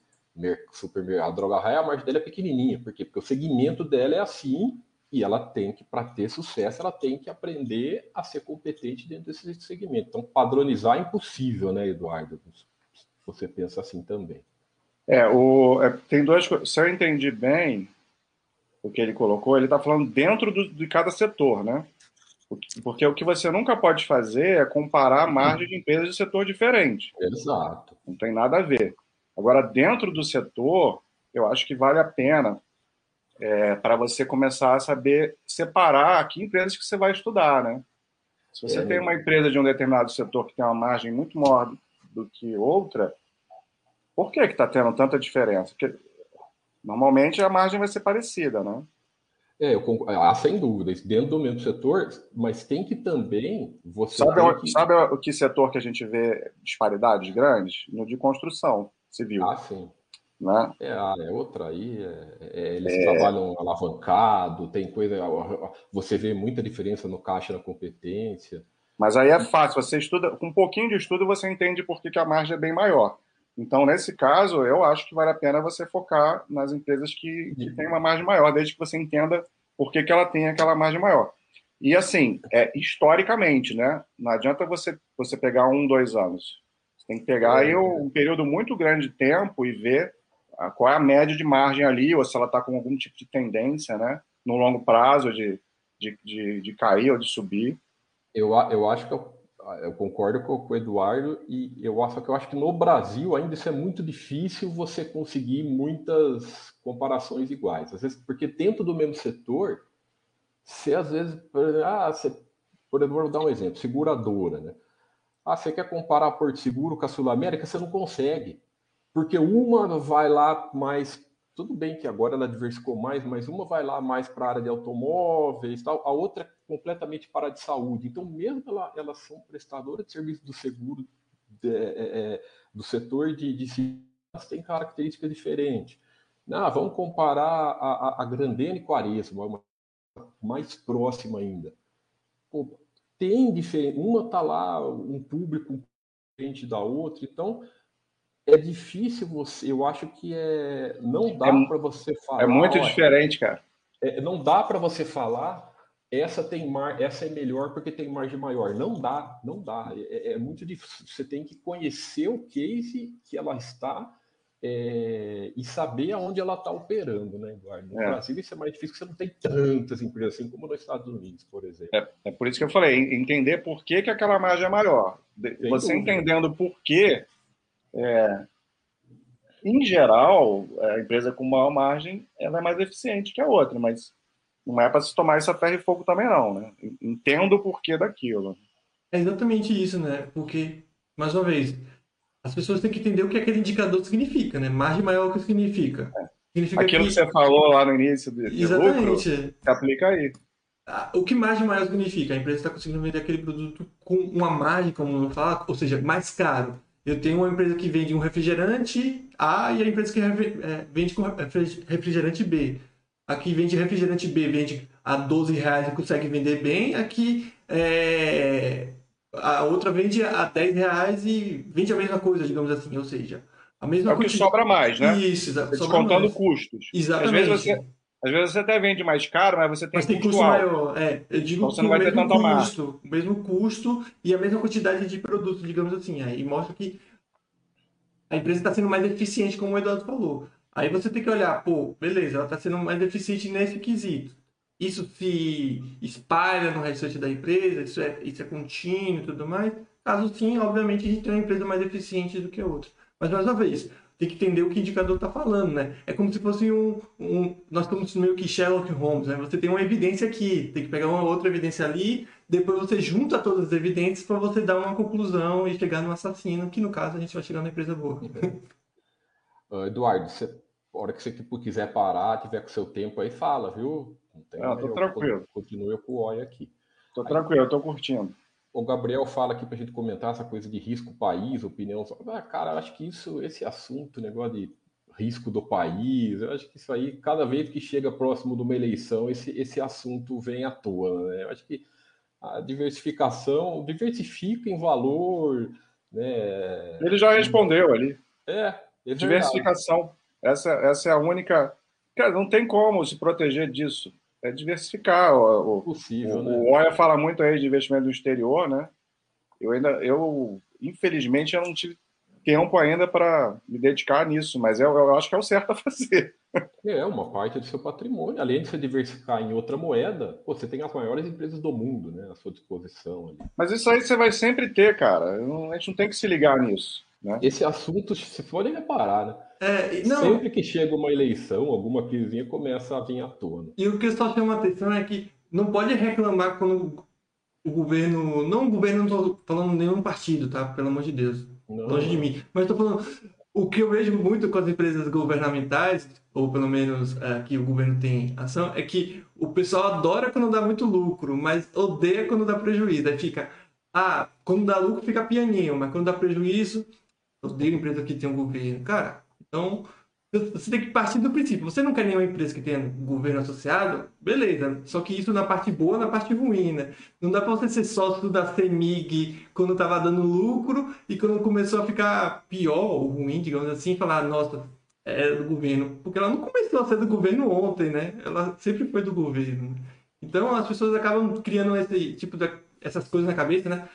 Speaker 4: supermercado, a droga raia, a margem dela é pequenininha. Por quê? Porque o segmento dela é assim e ela tem que, para ter sucesso, ela tem que aprender a ser competente dentro desse segmento. Então, padronizar é impossível, né, Eduardo? Você pensa assim também.
Speaker 5: É, o, é, tem duas coisas. Se eu entendi bem o que ele colocou, ele está falando dentro do, de cada setor, né? Porque o que você nunca pode fazer é comparar a margem de empresas de setor diferente.
Speaker 4: Exato.
Speaker 5: Não tem nada a ver. Agora, dentro do setor, eu acho que vale a pena é, para você começar a saber separar que empresas que você vai estudar, né? Se você é. tem uma empresa de um determinado setor que tem uma margem muito maior do que outra, por que está tendo tanta diferença? Porque normalmente a margem vai ser parecida, né?
Speaker 4: É, eu concordo, ah, sem dúvida, dentro do mesmo setor, mas tem que também você.
Speaker 5: Sabe, o, que... sabe o que setor que a gente vê disparidades grandes? No de construção civil.
Speaker 4: Ah, sim.
Speaker 5: Né?
Speaker 4: É, ah, é outra aí, é, é, eles é... trabalham alavancado, tem coisa. Você vê muita diferença no caixa na competência.
Speaker 5: Mas aí é fácil, você estuda, com um pouquinho de estudo você entende por que, que a margem é bem maior. Então, nesse caso, eu acho que vale a pena você focar nas empresas que, que têm uma margem maior, desde que você entenda por que, que ela tem aquela margem maior. E assim, é, historicamente, né? Não adianta você, você pegar um, dois anos. Tem que pegar aí um período muito grande de tempo e ver qual é a média de margem ali, ou se ela está com algum tipo de tendência, né? No longo prazo de, de, de, de cair ou de subir.
Speaker 4: Eu, eu acho que eu eu concordo com o Eduardo e eu acho que eu acho que no Brasil ainda isso é muito difícil você conseguir muitas comparações iguais. Às vezes, porque dentro do mesmo setor, você às vezes, ah, você, por exemplo, vou dar um exemplo, seguradora, né? Ah, você quer comparar Porto Seguro com a Sul América, você não consegue. Porque uma vai lá mais tudo bem que agora ela diversificou mais, mas uma vai lá mais para a área de automóveis, tal, a outra é completamente para a de saúde. Então, mesmo ela, elas são prestadoras de serviço do seguro, de, é, é, do setor de, de elas têm características diferentes. Não, vamos comparar a, a, a Grandene com a Aresma, mais próxima ainda. Pô, tem diferença, uma está lá, um público diferente da outra, então é difícil você. Eu acho que é não dá é, para você falar.
Speaker 5: É muito diferente, cara.
Speaker 4: É, não dá para você falar. Essa tem mar, essa é melhor porque tem margem maior. Não dá, não dá. É, é muito difícil. Você tem que conhecer o case que ela está é, e saber aonde ela está operando, né, Eduardo? No é. Brasil isso é mais difícil, porque você não tem tantas empresas assim como nos Estados Unidos, por exemplo.
Speaker 5: É, é por isso que eu falei, entender por que, que aquela margem é maior. você dúvida. entendendo por que é, em geral, a empresa com maior margem ela é mais eficiente que a outra, mas não é para se tomar essa ferro e fogo também não, né? Entendo o porquê daquilo.
Speaker 3: É exatamente isso, né? Porque, mais uma vez, as pessoas têm que entender o que aquele indicador significa, né? Margem maior o que significa.
Speaker 5: É. significa Aquilo que... que... você falou lá no início de, de Exatamente. lucro, se aplica aí.
Speaker 3: Ah, o que margem maior significa? A empresa está conseguindo vender aquele produto com uma margem, como não fala, ou seja, mais caro. Eu tenho uma empresa que vende um refrigerante A e a empresa que é, vende com refrigerante B. Aqui vende refrigerante B, vende a 12 reais e consegue vender bem. Aqui é, a outra vende a 10 reais e vende a mesma coisa, digamos assim. Ou seja, a mesma
Speaker 5: É o que sobra mais, né?
Speaker 3: Isso,
Speaker 5: Descontando custos.
Speaker 3: Exatamente.
Speaker 5: Às vezes você, às vezes você até vende mais caro, mas você tem,
Speaker 3: mas tem custo, maior. É, eu digo
Speaker 5: então você não vai ter tanto
Speaker 3: custo, o mesmo custo e a mesma quantidade de produtos, digamos assim. Aí mostra que a empresa está sendo mais eficiente, como o Eduardo falou. Aí você tem que olhar, pô, beleza, ela está sendo mais eficiente nesse quesito. Isso se espalha no restante da empresa, isso é, isso é contínuo e tudo mais. Caso sim, obviamente a gente tem uma empresa mais eficiente do que a outra. Mas mais uma vez, tem que entender o que o indicador está falando, né? É como se fosse um, um, Nós estamos meio que Sherlock Holmes, né? Você tem uma evidência aqui, tem que pegar uma outra evidência ali, depois você junta todas as evidências para você dar uma conclusão e chegar no assassino, que no caso a gente vai chegar na empresa boa.
Speaker 4: Eduardo, você, a hora que você quiser parar, tiver com seu tempo aí, fala, viu?
Speaker 5: Não, tem, Não tô tranquilo.
Speaker 4: Continue com o oi aqui.
Speaker 5: Tô aí, tranquilo, tô curtindo
Speaker 4: o Gabriel fala aqui para a gente comentar essa coisa de risco país, opinião. Ah, cara, acho que isso, esse assunto, negócio de risco do país, eu acho que isso aí, cada vez que chega próximo de uma eleição, esse, esse assunto vem à tona. Né? Eu acho que a diversificação diversifica em valor. Né?
Speaker 5: Ele já respondeu ali.
Speaker 4: É,
Speaker 5: é diversificação. Essa, essa é a única. Cara, não tem como se proteger disso é diversificar. O,
Speaker 4: Possível,
Speaker 5: o,
Speaker 4: né?
Speaker 5: o Oia fala muito aí de investimento no exterior, né? Eu ainda, eu, infelizmente, eu não tive tempo ainda para me dedicar nisso, mas eu, eu, acho que é o certo a fazer.
Speaker 4: É, uma parte do seu patrimônio. Além de se diversificar em outra moeda, você tem as maiores empresas do mundo né, à sua disposição. Ali.
Speaker 5: Mas isso aí você vai sempre ter, cara. A gente não tem que se ligar nisso. Né?
Speaker 4: Esse assunto, se forem reparar, né?
Speaker 3: É, não...
Speaker 4: Sempre que chega uma eleição, alguma crisinha começa a vir à tona.
Speaker 3: E o que só chama atenção é que não pode reclamar quando o governo. Não o governo, não estou falando nenhum partido, tá? Pelo amor de Deus. Não. Longe de mim. Mas estou falando. O que eu vejo muito com as empresas governamentais, ou pelo menos é, que o governo tem ação, é que o pessoal adora quando dá muito lucro, mas odeia quando dá prejuízo. Aí fica, ah, quando dá lucro fica pianinho, mas quando dá prejuízo, odeio empresa que tem um governo. Cara, então você tem que partir do princípio. Você não quer nenhuma empresa que tenha governo associado? Beleza. Só que isso na parte boa, na parte ruim, né? Não dá para você ser sócio da CEMIG quando estava dando lucro e quando começou a ficar pior ou ruim, digamos assim, falar, nossa, é do governo. Porque ela não começou a ser do governo ontem, né? Ela sempre foi do governo. Então as pessoas acabam criando esse tipo de essas coisas na cabeça, né?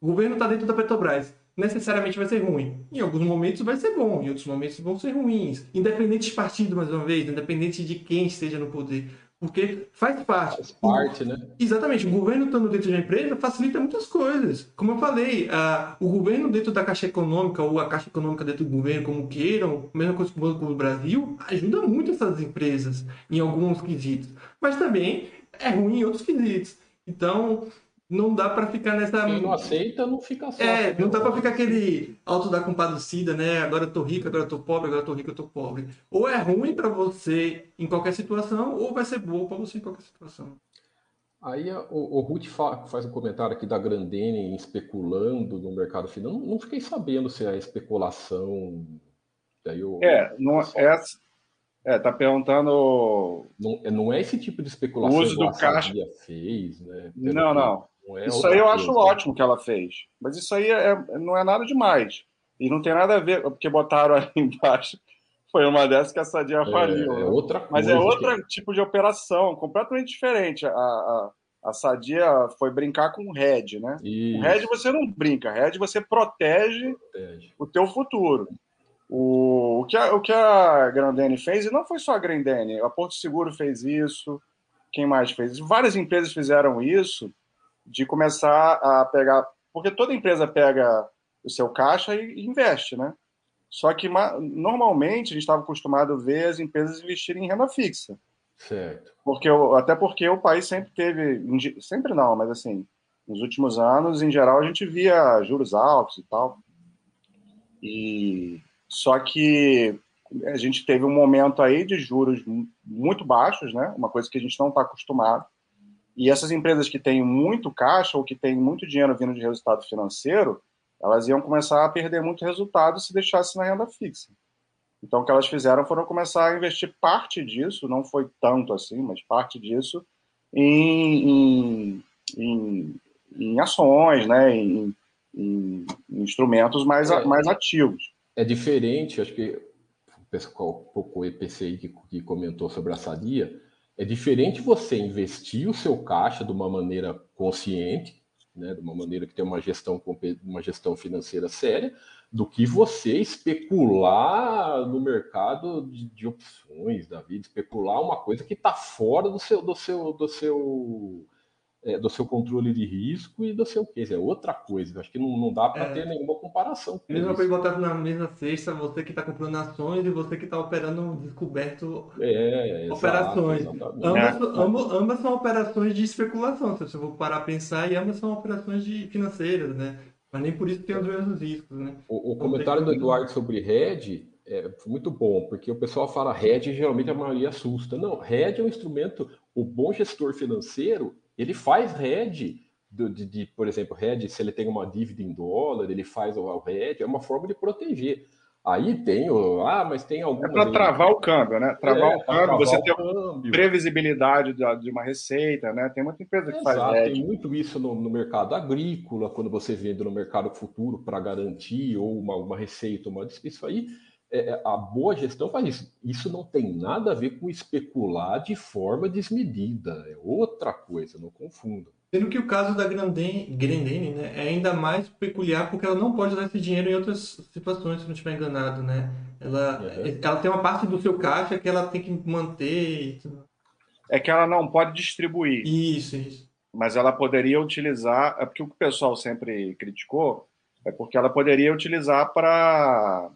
Speaker 3: O governo está dentro da Petrobras necessariamente vai ser ruim. Em alguns momentos vai ser bom, em outros momentos vão ser ruins. Independente de partido, mais uma vez, independente de quem esteja no poder. Porque faz parte.
Speaker 4: Faz parte, né?
Speaker 3: Exatamente. O governo estando dentro de uma empresa facilita muitas coisas. Como eu falei, a, o governo dentro da Caixa Econômica, ou a Caixa Econômica dentro do governo, como queiram, mesma coisa com o Banco do Brasil, ajuda muito essas empresas em alguns quesitos. Mas também é ruim em outros quesitos. Então, não dá para ficar nessa.
Speaker 4: Quem não aceita, não fica só.
Speaker 3: É, não dá para ficar aquele alto da compadecida, né? Agora eu tô rico, agora eu tô pobre, agora eu tô rico, eu tô pobre. Ou é ruim para você em qualquer situação, ou vai ser bom para você em qualquer situação.
Speaker 4: Aí o, o Ruth faz um comentário aqui da Grandene especulando no mercado financeiro. Não, não fiquei sabendo se é especulação.
Speaker 5: Daí eu, é, não, é, é, tá perguntando.
Speaker 4: Não, não é esse tipo de especulação
Speaker 5: o uso do caixa
Speaker 4: fez, né?
Speaker 5: Não, não. não é isso aí eu acho ótimo que ela fez. Mas isso aí é, não é nada demais. E não tem nada a ver, porque botaram ali embaixo. Foi uma dessas que a Sadia é, faliu.
Speaker 4: É, né? outra coisa.
Speaker 5: Mas é outro que... tipo de operação, completamente diferente. A, a, a Sadia foi brincar com o Red, né? Isso. O Red você não brinca, Red você protege, protege. o teu futuro. O, o, que a, o que a Grandene fez, e não foi só a Grandene, a Porto Seguro fez isso, quem mais fez? Várias empresas fizeram isso, de começar a pegar. Porque toda empresa pega o seu caixa e investe, né? Só que normalmente a gente estava acostumado a ver as empresas investirem em renda fixa.
Speaker 4: Certo.
Speaker 5: Porque, até porque o país sempre teve. Sempre não, mas assim, nos últimos anos, em geral, a gente via juros altos e tal. E só que a gente teve um momento aí de juros muito baixos, né? Uma coisa que a gente não está acostumado. E essas empresas que têm muito caixa ou que têm muito dinheiro vindo de resultado financeiro, elas iam começar a perder muito resultado se deixasse na renda fixa. Então, o que elas fizeram foram começar a investir parte disso, não foi tanto assim, mas parte disso, em, em, em, em ações, né? em, em instrumentos mais, é. mais ativos
Speaker 4: é diferente, acho que o EPCI que, que comentou sobre a Sadia, é diferente você investir o seu caixa de uma maneira consciente, né, de uma maneira que tem uma gestão, uma gestão financeira séria, do que você especular no mercado de, de opções da vida, especular uma coisa que está fora do seu, do seu, do seu é, do seu controle de risco e do seu quê? É outra coisa. Acho que não, não dá para é. ter nenhuma comparação.
Speaker 3: Com Mesma coisa botar na mesma cesta, você que está comprando ações e você que está operando descoberto
Speaker 4: é,
Speaker 3: operações. Exato, ambas, é. ambas, ambas, são operações de especulação, se você for parar a pensar, e ambas são operações de financeiras, né? Mas nem por isso tem os mesmos riscos, né?
Speaker 4: O, o comentário do Eduardo sobre RED é muito bom, porque o pessoal fala RED e geralmente a maioria assusta. Não, RED é um instrumento, o bom gestor financeiro ele faz RED, de, de, de, por exemplo, RED, se ele tem uma dívida em dólar, ele faz o RED, é uma forma de proteger. Aí tem o. Ah, mas tem algum.
Speaker 5: É para travar o câmbio, né? Travar é, o câmbio, você ter previsibilidade de uma receita, né? Tem muita empresa que Exato, faz.
Speaker 4: Tem muito isso no, no, mercado agrícola, quando você vende no mercado futuro para garantir ou uma, uma receita, uma isso aí é, é, a boa gestão faz isso. Isso não tem nada a ver com especular de forma desmedida, é outra coisa, não confunda.
Speaker 3: Sendo que o caso da Grendene né, é ainda mais peculiar porque ela não pode usar esse dinheiro em outras situações, se não estiver enganado, né? Ela, uhum. ela tem uma parte do seu caixa que ela tem que manter.
Speaker 5: É que ela não pode distribuir.
Speaker 3: Isso, isso.
Speaker 5: Mas ela poderia utilizar. É porque o que o pessoal sempre criticou é porque ela poderia utilizar para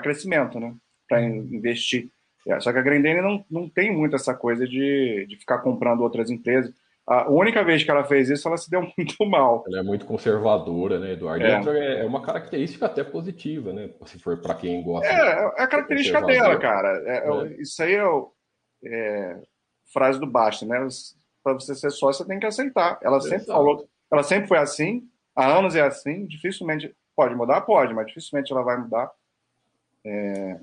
Speaker 5: crescimento, né? Para uhum. investir. É, só que a Grendene não, não tem muito essa coisa de, de ficar comprando outras empresas. A única vez que ela fez isso, ela se deu muito mal.
Speaker 4: Ela é muito conservadora, né, Eduardo? É, é uma característica até positiva, né? Se for para quem gosta.
Speaker 5: É, é a característica dela, cara. É, é, isso aí é, é, frase do Basta, né? Para você ser sócio, você tem que aceitar. Ela Exato. sempre falou, ela sempre foi assim, há anos é assim, dificilmente pode mudar, pode, mas dificilmente ela vai mudar. É,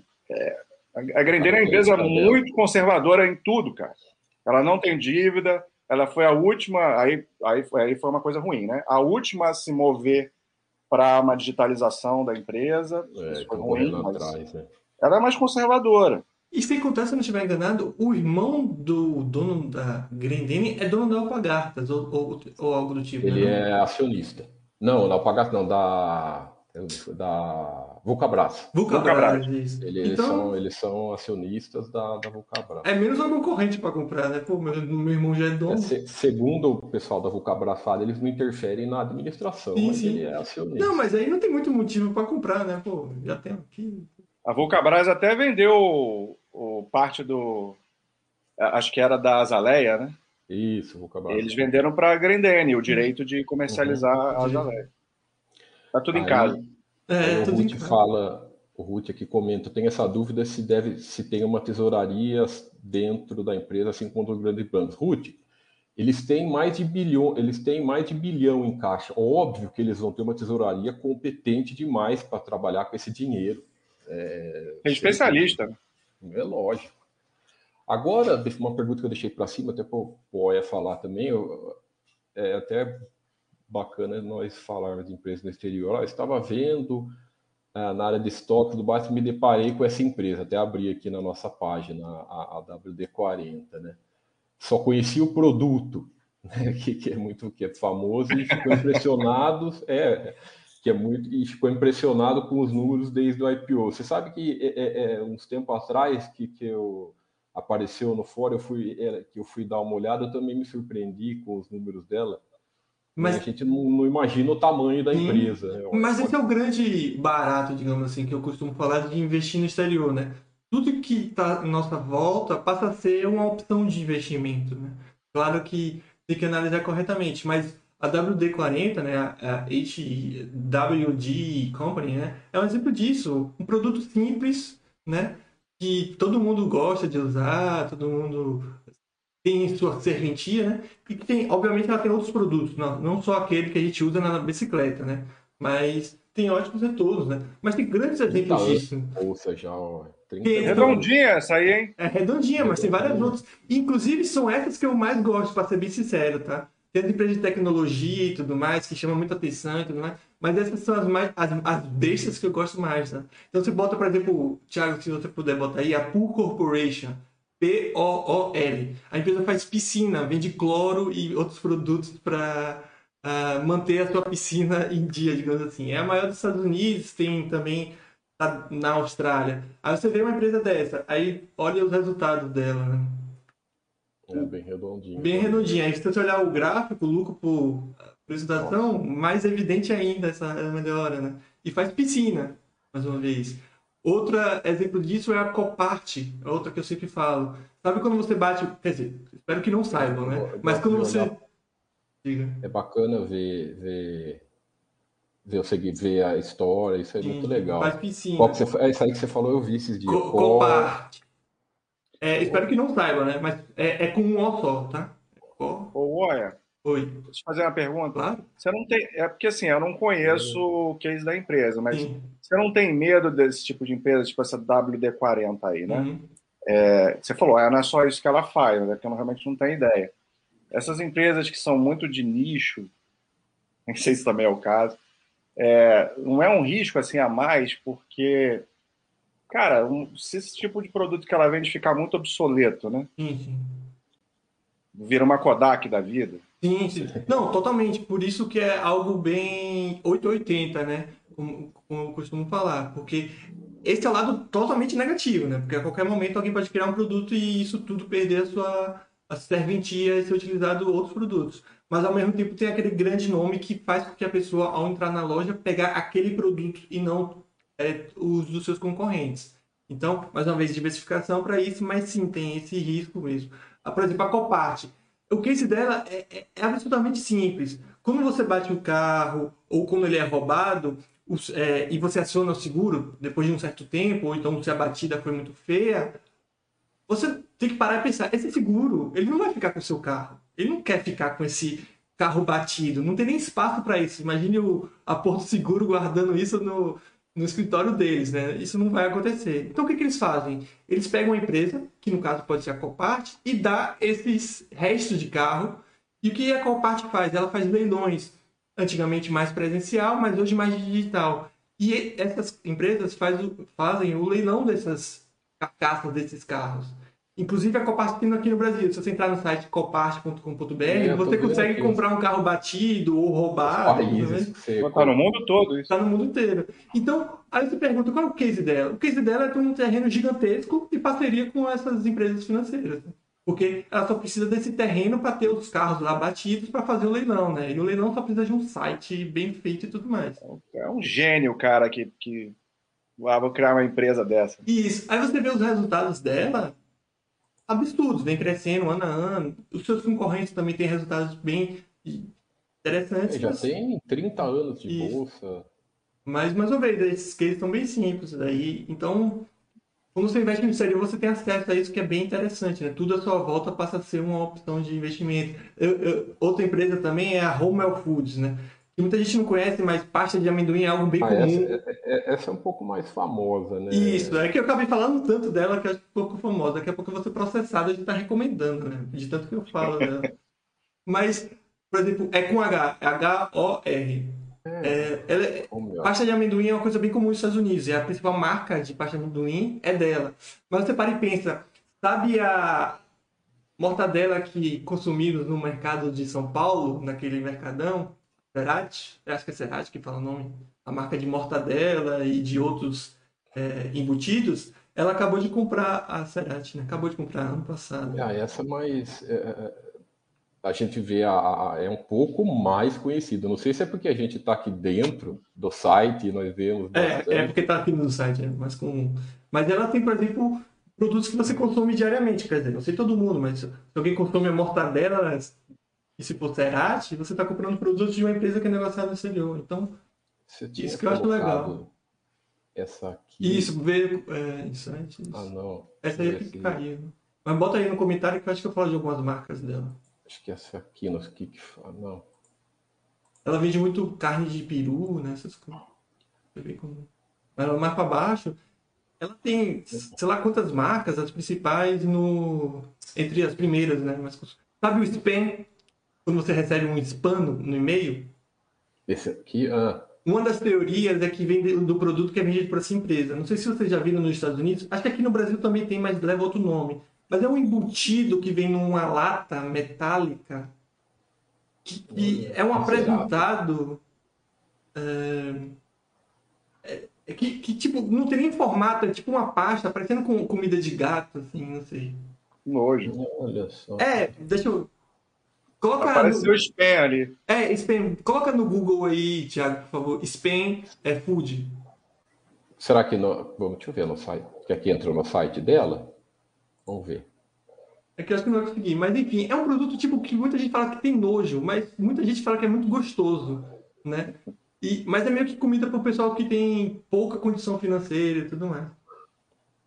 Speaker 5: a Grendeira é uma empresa muito conservadora em tudo, cara. Ela não tem dívida, ela foi a última, aí, aí, aí foi uma coisa ruim, né? A última a se mover para uma digitalização da empresa. É, Isso foi ruim, mas atrás, né? ela é mais conservadora.
Speaker 3: E se acontecer, se eu não estiver enganado, o irmão do dono da Grendene é dono da Alpagartas, ou, ou, ou algo do tipo.
Speaker 4: Ele né? é acionista. Não, da Alpagartas não, da da Vulcabras.
Speaker 3: Vulcabras,
Speaker 4: isso. Eles, então, são, eles são acionistas da, da Vulcabras.
Speaker 3: É menos uma concorrente para comprar, né? Pô, meu, meu irmão já é dono. É,
Speaker 4: se, segundo o pessoal da Vulcabras fala, eles não interferem na administração, sim, mas sim. ele é acionista.
Speaker 3: Não, mas aí não tem muito motivo para comprar, né? Pô, já tem aqui.
Speaker 5: A Vulcabras até vendeu o, o parte do. Acho que era da Azaleia, né?
Speaker 4: Isso, Vulcabras.
Speaker 5: Eles venderam para a Grendene o direito de comercializar uhum. a Azaleia. Tá tudo Aí, em casa.
Speaker 4: É, o Ruth fala, o Ruth aqui comenta, tem essa dúvida se deve se tem uma tesouraria dentro da empresa, assim como os grandes bancos. Ruth, eles têm mais de bilhão, eles têm mais de bilhão em caixa. Óbvio que eles vão ter uma tesouraria competente demais para trabalhar com esse dinheiro.
Speaker 5: É, é especialista.
Speaker 4: É lógico. Agora, uma pergunta que eu deixei para cima, até para o Oia falar também, eu, é até bacana nós falarmos de empresas no exterior. Eu estava vendo ah, na área de estoque do Basta, me deparei com essa empresa, até abri aqui na nossa página, a, a WD40, né? Só conheci o produto, né? que, que, é muito que é famoso e ficou impressionado, é, que é muito e ficou impressionado com os números desde o IPO. Você sabe que é, é, é uns tempos atrás que, que eu apareceu no fórum, eu fui que eu fui dar uma olhada, eu também me surpreendi com os números dela mas a gente não, não imagina o tamanho da empresa. Né?
Speaker 3: Mas esse é o grande barato, digamos assim, que eu costumo falar de investir no exterior, né? Tudo que está à nossa volta passa a ser uma opção de investimento, né? Claro que tem que analisar corretamente, mas a WD-40, né, a HWD Company, né, é um exemplo disso. Um produto simples, né, que todo mundo gosta de usar, todo mundo tem sua serventia, né? E que tem, obviamente, ela tem outros produtos, não, não só aquele que a gente usa na bicicleta, né? Mas tem ótimos retornos, né? Mas tem grandes exemplos disso.
Speaker 4: Ou seja, ó,
Speaker 5: 30 é redondinha essa aí, hein?
Speaker 3: É redondinha, mas tem várias outras. Inclusive, são essas que eu mais gosto, para ser bem sincero, tá? Tem as empresas de tecnologia e tudo mais, que chamam muita atenção e tudo mais. Mas essas são as mais as, as bestas que eu gosto mais, tá? Então você bota, por exemplo, Thiago, se você puder botar aí, a Pool Corporation P-O-O-L. A empresa faz piscina, vende cloro e outros produtos para uh, ah, manter a sua piscina em dia, digamos assim. É a maior dos Estados Unidos, tem também tá na Austrália. Aí você vê uma empresa dessa, aí olha os resultados dela, né?
Speaker 4: É bem redondinho.
Speaker 3: Bem redondinho. Aí se você olhar o gráfico, o lucro por apresentação, mais evidente ainda essa melhora, né? E faz piscina, mais uma vez. Outro exemplo disso é a coparte, outra que eu sempre falo. Sabe quando você bate, quer dizer, espero que não saibam, né? Mas quando você
Speaker 4: Diga. É bacana ver, ver, ver, seguir, ver a história, isso é Sim, muito legal.
Speaker 3: Faz piscina.
Speaker 4: Qual que você, é isso aí que você falou, eu vi esses dias. Co
Speaker 3: Coparte. É, espero que não saibam, né? Mas é, é com um O só, tá?
Speaker 5: Ô, olha,
Speaker 3: Oi.
Speaker 5: Deixa eu fazer uma pergunta.
Speaker 3: Claro.
Speaker 5: Você não tem. É porque assim, eu não conheço o case da empresa, mas Sim. você não tem medo desse tipo de empresa, tipo essa WD-40 aí, né? Uhum. É, você falou, ah, não é só isso que ela faz, né? Que eu realmente não tenho ideia. Essas empresas que são muito de nicho, não sei se também é o caso, é, não é um risco assim a mais, porque, cara, um, se esse tipo de produto que ela vende ficar muito obsoleto, né?
Speaker 3: Uhum
Speaker 5: vira uma Kodak da vida.
Speaker 3: Sim, sim. Não, totalmente. Por isso que é algo bem 880, né? Como, como eu costumo falar. Porque esse é o lado totalmente negativo, né? Porque a qualquer momento alguém pode criar um produto e isso tudo perder a sua a serventia e ser utilizado outros produtos. Mas ao mesmo tempo tem aquele grande nome que faz com que a pessoa, ao entrar na loja, pegar aquele produto e não é, os dos seus concorrentes. Então, mais uma vez, diversificação para isso, mas sim, tem esse risco mesmo. Ah, por exemplo, a Copart. O case dela é, é, é absolutamente simples. Quando você bate o carro ou quando ele é roubado, os, é, e você aciona o seguro depois de um certo tempo, ou então se a batida foi muito feia, você tem que parar e pensar, esse seguro, ele não vai ficar com o seu carro. Ele não quer ficar com esse carro batido. Não tem nem espaço para isso. Imagine o, a Porto Seguro guardando isso no, no escritório deles, né? Isso não vai acontecer. Então, o que, que eles fazem? Eles pegam uma empresa, que no caso pode ser a Copart, e dá esses restos de carro. E o que a Copart faz? Ela faz leilões antigamente mais presencial, mas hoje mais digital. E essas empresas faz, fazem o leilão dessas carcaças desses carros. Inclusive a Copart tem aqui no Brasil. Se você entrar no site copart.com.br, é, você consegue aqui. comprar um carro batido ou roubado.
Speaker 5: Está no mundo todo isso.
Speaker 3: Está no mundo inteiro. Então, aí você pergunta qual é o case dela? O case dela é ter um terreno gigantesco e parceria com essas empresas financeiras. Porque ela só precisa desse terreno para ter os carros lá batidos para fazer o leilão, né? E o leilão só precisa de um site bem feito e tudo mais.
Speaker 5: É um gênio, cara, que, que... Ah, vou criar uma empresa dessa.
Speaker 3: Isso. Aí você vê os resultados dela, absurdos, vem crescendo ano a ano. Os seus concorrentes também têm resultados bem interessantes.
Speaker 4: É, já mas... tem 30 anos de Isso. bolsa.
Speaker 3: Mas, mais uma vez, esses cases são bem simples. Daí, então, quando você investe no exterior, você tem acesso a isso que é bem interessante, né? Tudo à sua volta passa a ser uma opção de investimento. Eu, eu, outra empresa também é a Homel Foods, né? Que muita gente não conhece, mas pasta de amendoim é algo bem ah, comum.
Speaker 4: Essa, é, é, essa, é um pouco mais famosa, né?
Speaker 3: Isso, é que eu acabei falando tanto dela que é um pouco famosa. Daqui a pouco eu vou ser processado de estar recomendando, né? De tanto que eu falo dela. mas, por exemplo, é com H, H-O-R. É, ela, é, pasta de amendoim é uma coisa bem comum nos Estados Unidos. E a principal marca de pasta de amendoim é dela. Mas você para e pensa, sabe a mortadela que consumimos no mercado de São Paulo, naquele mercadão? Cerati? acho que é Cerati que fala o nome. A marca de mortadela e de outros é, embutidos. Ela acabou de comprar a Cerati, né? Acabou de comprar ano passado.
Speaker 4: Ah, essa mais... É, é a gente vê a, a, é um pouco mais conhecido. Não sei se é porque a gente está aqui dentro do site e nós vemos.
Speaker 3: É, é porque está aqui no site, é mas com. Mas ela tem, por exemplo, produtos que você consome diariamente. Quer dizer, não sei todo mundo, mas se alguém consome a mortadela e se for Cerati, você está comprando produtos de uma empresa que é negociada no exterior. Então, isso que eu acho legal.
Speaker 4: Essa aqui.
Speaker 3: Isso, ver é, insights.
Speaker 4: Ah, não.
Speaker 3: Essa aí é que caiu. Mas bota aí no comentário que eu acho que eu falo de algumas marcas dela.
Speaker 4: Acho que essa aqui, não sei que fala, não.
Speaker 3: Ela vende muito carne de peru, né? Essas coisas. Mas mais para baixo, ela tem, sei lá quantas marcas, as principais no entre as primeiras, né? Mas, sabe o spam? Quando você recebe um spam no, e-mail?
Speaker 4: Esse aqui, ah.
Speaker 3: Uma das teorias é que vem do produto que é vendido por essa empresa. Não sei se vocês já viram nos Estados Unidos. Acho que aqui no Brasil também tem, mas leva outro nome. Mas é um embutido que vem numa lata metálica que, que é um apresentado é, é, que, que, tipo não tem nem formato, é tipo uma pasta parecendo com comida de gato, assim, não sei.
Speaker 5: Nojo.
Speaker 4: Olha só.
Speaker 3: É, deixa eu Coloca
Speaker 5: Apareceu no... spam ali.
Speaker 3: É, spam. Coloca no Google aí, Thiago, por favor. Spam é food.
Speaker 4: Será que no... Vamos, deixa eu ver no site. Que aqui entrou no site dela. Vamos ver.
Speaker 3: É que eu acho que não vai conseguir. Mas enfim, é um produto tipo que muita gente fala que tem nojo, mas muita gente fala que é muito gostoso, né? E, mas é meio que comida para o pessoal que tem pouca condição financeira e tudo mais.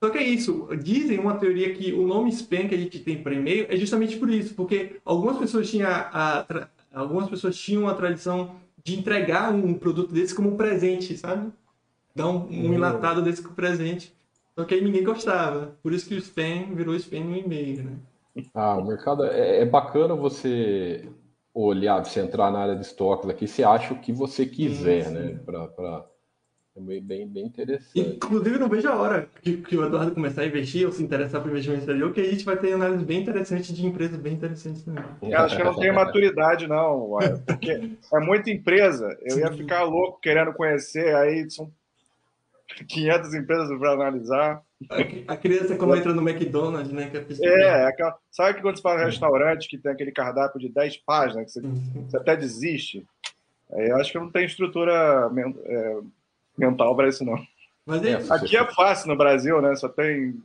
Speaker 3: Só que é isso. Dizem uma teoria que o nome spam que a gente tem para e-mail é justamente por isso, porque algumas pessoas tinham a, a algumas pessoas tinham a tradição de entregar um produto desse como um presente, sabe? Dar um, um uhum. enlatado desse como presente. Só que aí ninguém gostava. Por isso que o spam virou spam no e-mail, né?
Speaker 4: Ah, o mercado é, é bacana você olhar, você entrar na área de estoques aqui, você acha o que você quiser, sim, sim. né? Pra, pra... É bem, bem, interessante.
Speaker 3: Inclusive, não vejo a hora que, que o Eduardo começar a investir ou se interessar por investimento exterior, que a gente vai ter análise bem interessante de empresas bem interessantes também.
Speaker 5: Eu acho que eu não tenho maturidade, não, porque é muita empresa. Eu ia ficar louco querendo conhecer, aí são 500 empresas para analisar.
Speaker 3: A, criança, quando entra no McDonald's, né? Que é,
Speaker 5: é aquela, sabe que quando você fala em restaurante que tem aquele cardápio de 10 páginas, que você, você até desiste? Aí eu acho que eu não tenho estrutura é, mental para isso, não.
Speaker 3: Mas é,
Speaker 5: Aqui é fácil no Brasil, né? Só tem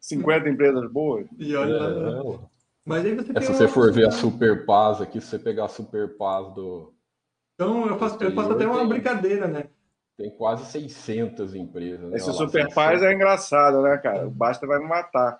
Speaker 5: 50 empresas boas.
Speaker 3: E olha.
Speaker 4: É,
Speaker 3: Mas aí você
Speaker 4: é,
Speaker 3: tem
Speaker 4: se
Speaker 3: uma
Speaker 4: você for ver a. Super Paz aqui, se você pegar a Super Paz do.
Speaker 3: Então eu faço, eu faço até uma
Speaker 4: Tem-
Speaker 3: brincadeira, né?
Speaker 4: Tem quase 600 empresas. Né?
Speaker 5: Esse Super
Speaker 4: 600.
Speaker 5: Paz é engraçado, né, cara? O Basta vai me matar.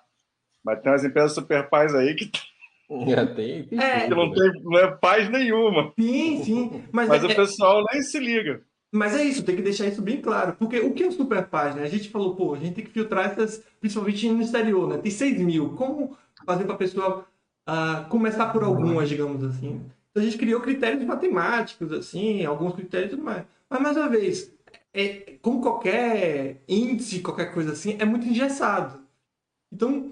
Speaker 5: Mas tem umas empresas Super Paz aí que,
Speaker 4: É, tem, tem
Speaker 3: É.
Speaker 5: que
Speaker 4: tudo,
Speaker 5: não
Speaker 4: né?
Speaker 5: tem não é paz nenhuma.
Speaker 3: Sim, sim. Mas,
Speaker 5: Mas
Speaker 3: é,
Speaker 5: o pessoal nem se liga.
Speaker 3: Mas é isso, tem que deixar isso bem claro. Porque o que é o super página? A gente falou, pô, a gente tem que filtrar essas, principalmente no exterior, né? Tem 6 mil. Como fazer para a pessoa ah, começar por algumas, digamos assim? Então a gente criou critérios matemáticos, assim, alguns critérios mais. Mas, mais uma vez, é, como qualquer índice, qualquer coisa assim, é muito engessado. Então,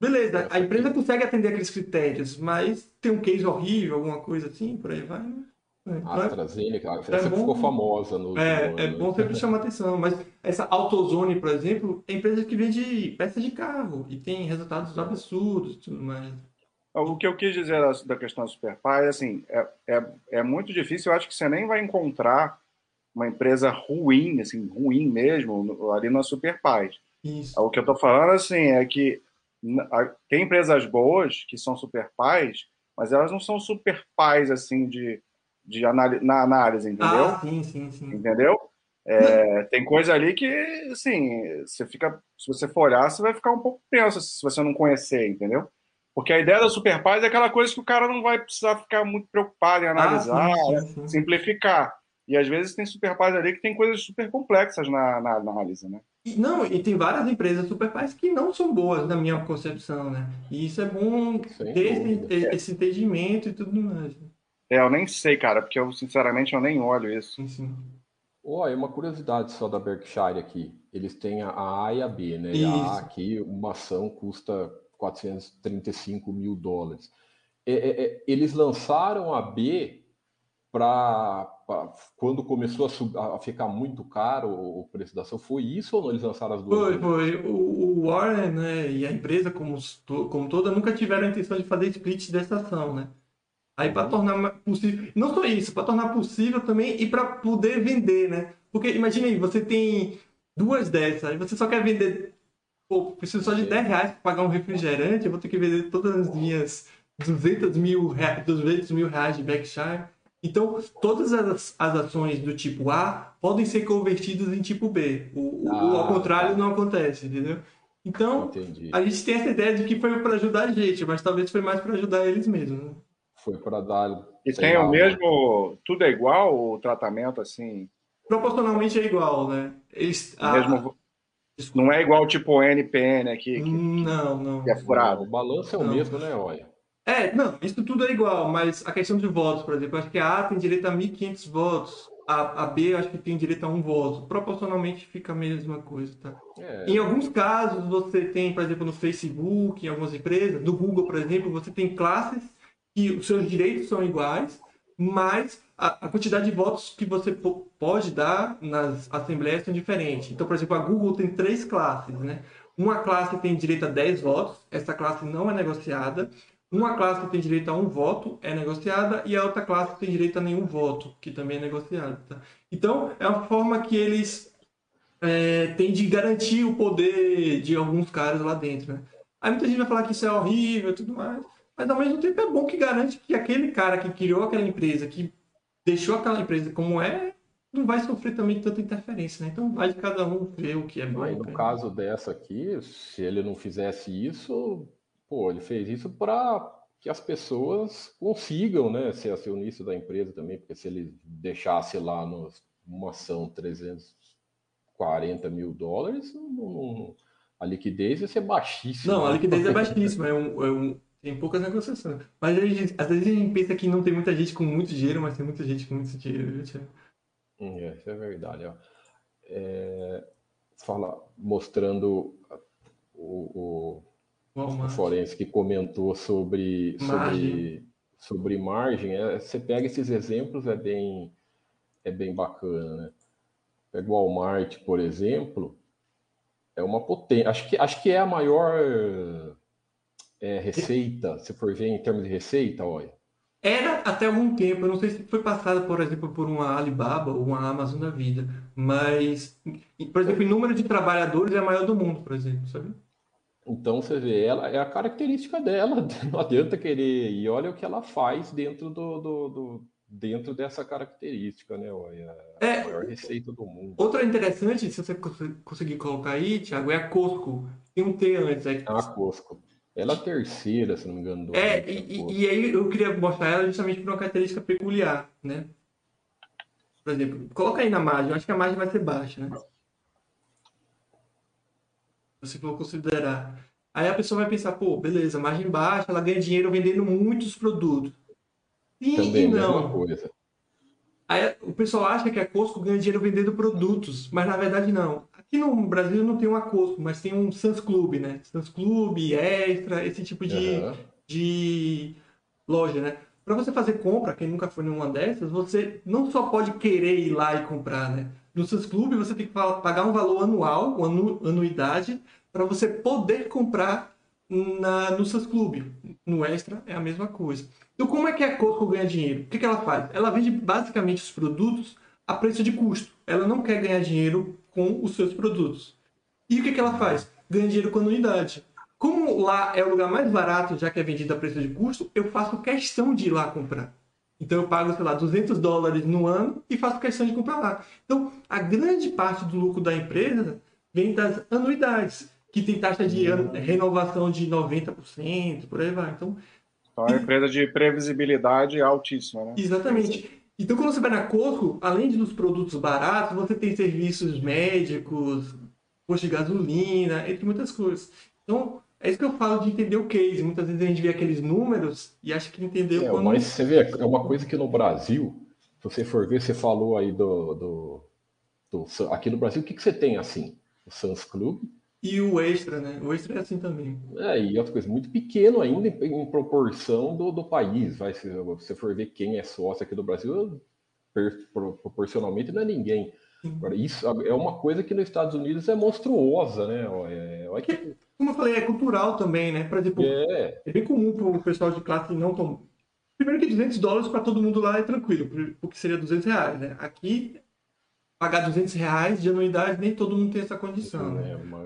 Speaker 3: beleza, a empresa consegue atender aqueles critérios, mas tem um case horrível, alguma coisa assim, por aí vai. né?
Speaker 4: A
Speaker 3: Então é-
Speaker 4: AstraZeneca,
Speaker 3: é bom-
Speaker 4: ficou famosa no
Speaker 3: é,
Speaker 4: último
Speaker 3: é
Speaker 4: ano,
Speaker 3: bom
Speaker 4: né?
Speaker 3: sempre chamar atenção, mas essa AutoZone, por exemplo, é empresa que vende peças de carro e tem resultados absurdos e tudo mais.
Speaker 5: O que eu quis dizer da, da questão do Super Paz, assim, é, é, é muito difícil. Eu acho que você nem vai encontrar uma empresa ruim, assim, ruim mesmo, ali na Super Paz.
Speaker 3: Isso.
Speaker 5: O que eu estou falando, assim, é que a- tem empresas boas que são super pais, mas elas não são super pais, assim, de, de análise, na análise, entendeu?
Speaker 3: Ah, sim, sim, sim.
Speaker 5: Entendeu? É, tem coisa ali que, assim, você fica, se você for olhar, você vai ficar um pouco tenso se você não conhecer, entendeu? Porque a ideia da super paz é aquela coisa que o cara não vai precisar ficar muito preocupado em analisar,
Speaker 3: Ah, sim, sim, sim.
Speaker 5: simplificar. E às vezes tem super paz ali que tem coisas super complexas na, na análise, né?
Speaker 3: E, não, e tem várias empresas super pais que não são boas, na minha concepção, né? E isso é bom
Speaker 4: Sem
Speaker 3: ter
Speaker 4: dúvida.
Speaker 3: esse, esse entendimento e tudo mais. né?
Speaker 5: É, eu nem sei, cara, porque eu, sinceramente, eu nem olho isso.
Speaker 3: Sim, sim.
Speaker 4: Ó, é uma curiosidade só da Berkshire aqui. Eles têm a A e a B, né? E a. A aqui, uma ação custa 435 mil dólares. É, é, é, eles lançaram a B para quando começou a, sub- a ficar muito caro o o preço da ação. Foi isso ou não? Eles lançaram as duas?
Speaker 3: Foi, foi. O, o Warren, né, e a empresa como, como toda nunca tiveram a intenção de fazer split dessa ação, né? Aí para
Speaker 4: Uhum.
Speaker 3: tornar possível, não só isso, para tornar possível também e para poder vender, né? Porque imagina aí, você tem duas dessas, aí você só quer vender, pô, preciso só de
Speaker 4: Sim.
Speaker 3: 10 reais para pagar um refrigerante, eu vou ter que vender todas as minhas 200 mil, rea- 200 mil reais de Berkshire. Então, todas as, as ações do tipo A podem ser convertidas em tipo B. O, o-
Speaker 4: Ah,
Speaker 3: ao contrário
Speaker 4: tá.
Speaker 3: não acontece, entendeu? Então,
Speaker 4: Entendi.
Speaker 3: a gente tem essa ideia de que foi para ajudar a gente, mas talvez foi mais para ajudar eles mesmos. Né?
Speaker 4: Foi para dar.
Speaker 5: E tem o mesmo. Tudo é igual, o tratamento, assim.
Speaker 3: Proporcionalmente é igual, né? Eles, ah,
Speaker 5: mesmo, não é igual tipo NPN aqui, que,
Speaker 3: Não, não.
Speaker 5: que é furado.
Speaker 4: O balanço é o
Speaker 3: Não.
Speaker 4: mesmo, né, olha?
Speaker 3: É, não, isso tudo é igual, mas a questão de votos, por exemplo, acho que a A tem direito a 1.500 votos, a, a B acho que tem direito a um voto. Proporcionalmente fica a mesma coisa, tá?
Speaker 4: É,
Speaker 3: Em alguns casos, você tem, por exemplo, no Facebook, em algumas empresas, no Google, por exemplo, você tem classes que os seus direitos são iguais, mas a, a quantidade de votos que você po- pode dar nas assembleias são diferentes. Então, por exemplo, a Google tem três classes, né? Uma classe tem direito a 10 votos, essa classe não é negociada. Uma classe tem direito a um voto, é negociada, e a outra classe tem direito a nenhum voto, que também é negociado. Tá? Então, é uma forma que eles é, têm de garantir o poder de alguns caras lá dentro. Né? Aí muita gente vai falar que isso é horrível e tudo mais, mas ao mesmo tempo é bom que garante que aquele cara que criou aquela empresa, que deixou aquela empresa como é, não vai sofrer também tanta interferência. Né? Então, vai de cada um ver o que é bom.
Speaker 4: No
Speaker 3: é-
Speaker 4: caso dessa aqui, se ele não fizesse isso, pô, ele fez isso para que as pessoas consigam, né, ser acionista da empresa também, porque se ele deixasse lá nos, uma ação 340 mil dólares, não- não- a liquidez ia ser baixíssima.
Speaker 3: Não, a liquidez é baixíssima, é um, é um- tem poucas negociações. Mas gente- às vezes a gente pensa que não tem muita gente com muito dinheiro, mas tem muita gente com muito dinheiro. Thiago?
Speaker 4: Hum, É, isso é verdade. ó. é, fala, mostrando o, o, o forense que comentou sobre margem. sobre, sobre margem. É, você pega esses exemplos, é bem, é bem bacana. Né? Pega o Walmart, por exemplo, é uma potência. Acho que, acho que é a maior é, receita, se for ver em termos de receita, olha.
Speaker 3: Era até algum tempo, eu não sei se foi passada, por exemplo, por uma Alibaba ou uma Amazon da vida, mas, por exemplo, em número de trabalhadores é a maior do mundo, por exemplo, sabe?
Speaker 4: Então você vê, ela é a característica dela, não adianta querer, e olha o que ela faz dentro do, do, do dentro dessa característica, né? Olha, a é, maior receita do mundo.
Speaker 3: Outra interessante, se você conseguir colocar aí, Thiago, é a Costco. Tem um T antes. É...
Speaker 4: A Costco. Ela é a terceira, se não me engano.
Speaker 3: Do é, e, e, aí eu queria mostrar ela justamente por uma característica peculiar, né? Por exemplo, coloca aí na margem, eu acho que a margem vai ser baixa, né? Se for considerar. Aí a pessoa vai pensar, pô, beleza, margem baixa, ela ganha dinheiro vendendo muitos produtos.
Speaker 4: Sim Também, e não. Coisa.
Speaker 3: Aí o pessoal acha que a Costco ganha dinheiro vendendo produtos, mas na verdade não. Aqui no Brasil não tem uma Costco, mas tem um Sans Club, né? Sans Club, Extra, esse tipo de, uhum. de loja, né? Para você fazer compra, quem nunca foi numa dessas, você não só pode querer ir lá e comprar, né? No Sans Club você tem que pagar um valor anual, uma anu anuidade, para você poder comprar na, no Sans Club. No Extra é a mesma coisa. Então, como é que a Costco ganha dinheiro? O que, que ela faz? Ela vende basicamente os produtos a preço de custo. Ela não quer ganhar dinheiro com os seus produtos. E o que, que ela faz? Ganha dinheiro com anuidade. Como lá é o lugar mais barato, já que é vendido a preço de custo, eu faço questão de ir lá comprar. Então eu pago, sei lá, 200 dólares no ano e faço questão de comprar lá. Então, a grande parte do lucro da empresa vem das anuidades, que tem taxa de renovação de 90%, por aí vai. Então,
Speaker 5: então, é uma empresa de previsibilidade altíssima, né?
Speaker 3: Exatamente. Então, quando você vai na Costco, além dos produtos baratos, você tem serviços médicos, posto de gasolina, entre muitas coisas. Então, é isso que eu falo de entender o case. Muitas vezes a gente vê aqueles números e acha que entendeu
Speaker 4: é,
Speaker 3: quando...
Speaker 4: Mas você vê, é uma coisa que no Brasil, se você for ver, você falou aí do... do, do aqui no Brasil, o que, que você tem assim? O Sans Club,
Speaker 3: e o extra, né? O extra é assim também.
Speaker 4: É, e outra coisa, muito pequeno ainda em, proporção do, do país. Vai, se você for ver quem é sócio aqui do Brasil, per, proporcionalmente não é ninguém. Agora, isso é uma coisa que nos Estados Unidos é monstruosa, né? É, é,
Speaker 3: que... Como eu falei, é cultural também, né? Por exemplo, é, é bem comum para o pessoal de classe não tão. Primeiro que 200 dólares para todo mundo lá é tranquilo, porque seria 200 reais, né? Aqui, pagar 200 reais de anuidade, nem todo mundo tem essa condição.
Speaker 4: Né? É, uma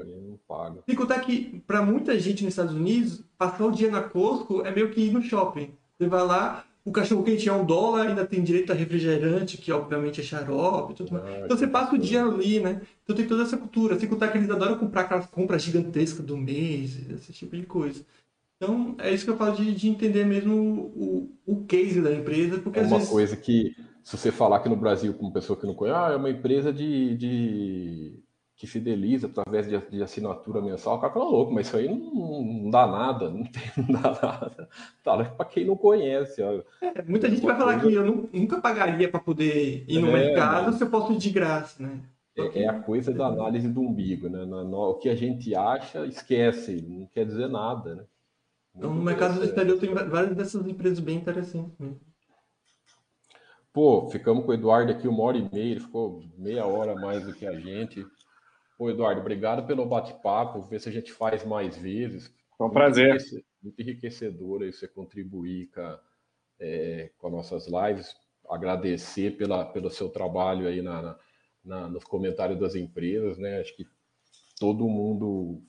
Speaker 3: paga. Sem contar que, para muita gente nos Estados Unidos, passar o dia na Costco é meio que ir no shopping. Você vai lá, o cachorro quente é um dólar, ainda tem direito a refrigerante, que obviamente é xarope tudo mais. Ah, então você passa o dia ali, né? Então tem toda essa cultura. Sem contar que eles adoram comprar aquelas compras gigantescas do mês, esse tipo de coisa. Então é isso que eu falo de, de entender mesmo o, o case da empresa. Porque
Speaker 4: é uma
Speaker 3: vezes...
Speaker 4: coisa que, se você falar aqui no Brasil com uma pessoa que não conhece, ah, é uma empresa de, de que fideliza através de, de, assinatura mensal, o cara fala louco, mas isso aí não, não dá nada, não, tem, não dá nada. Tá, para quem não conhece.
Speaker 3: É, muita gente vai falar que eu nunca pagaria para poder ir no é, mercado mas... se eu posso ir de graça, né?
Speaker 4: É, é, a coisa da análise do umbigo, né? No, no, o que a gente acha, esquece, não quer dizer nada, né?
Speaker 3: Então, no mercado do exterior tem várias dessas empresas bem interessantes mesmo.
Speaker 4: Pô, ficamos com o Eduardo aqui uma hora e meia, ele ficou meia hora mais do que a gente. Ô, Eduardo, obrigado pelo bate-papo. Ver se a gente faz mais vezes.
Speaker 5: Foi um prazer.
Speaker 4: Muito enriquecedor aí você contribuir com, é, com as nossas lives. Agradecer pela, pelo seu trabalho aí na, na, nos comentários das empresas, né? Acho que todo mundo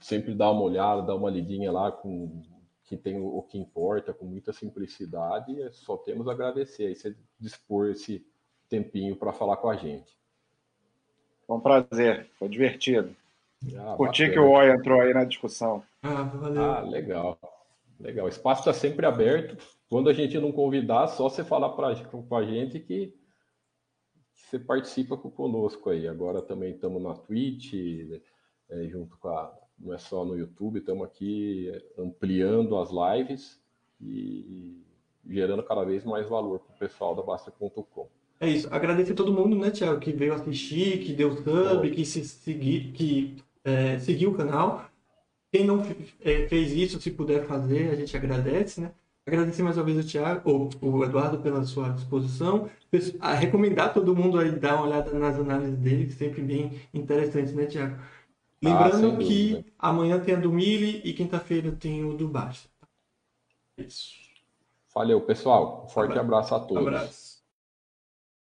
Speaker 4: sempre dá uma olhada, dá uma lidinha lá com que tem o, o que importa, com muita simplicidade. Só temos a agradecer aí você dispor esse tempinho para falar com a gente.
Speaker 5: Foi um prazer, foi divertido. Ah, Curti bacana. que o Oi entrou aí na discussão.
Speaker 3: Ah, valeu.
Speaker 4: Ah, legal. Legal. O espaço está sempre aberto. Quando a gente não convidar, só você falar para a gente que você participa conosco aí. Agora também estamos na Twitch, é, junto com a. Não é só no YouTube, estamos aqui ampliando as lives e gerando cada vez mais valor para o pessoal da Basta.com.
Speaker 3: é isso. Agradecer a todo mundo, né, Thiago, que veio assistir, que deu sub, que se seguir, que é, seguiu o canal. Quem não é, fez isso, se puder fazer, a gente agradece, né? Agradecer mais uma vez o Thiago, ou o Eduardo pela sua disposição. A recomendar todo mundo aí dar uma olhada nas análises dele, que sempre bem interessantes, né, Thiago? Lembrando ah, que amanhã tem a do Mili e quinta-feira tem o do Basta.
Speaker 4: Isso. Valeu, pessoal. Um forte abraço, abraço a todos. Abraço.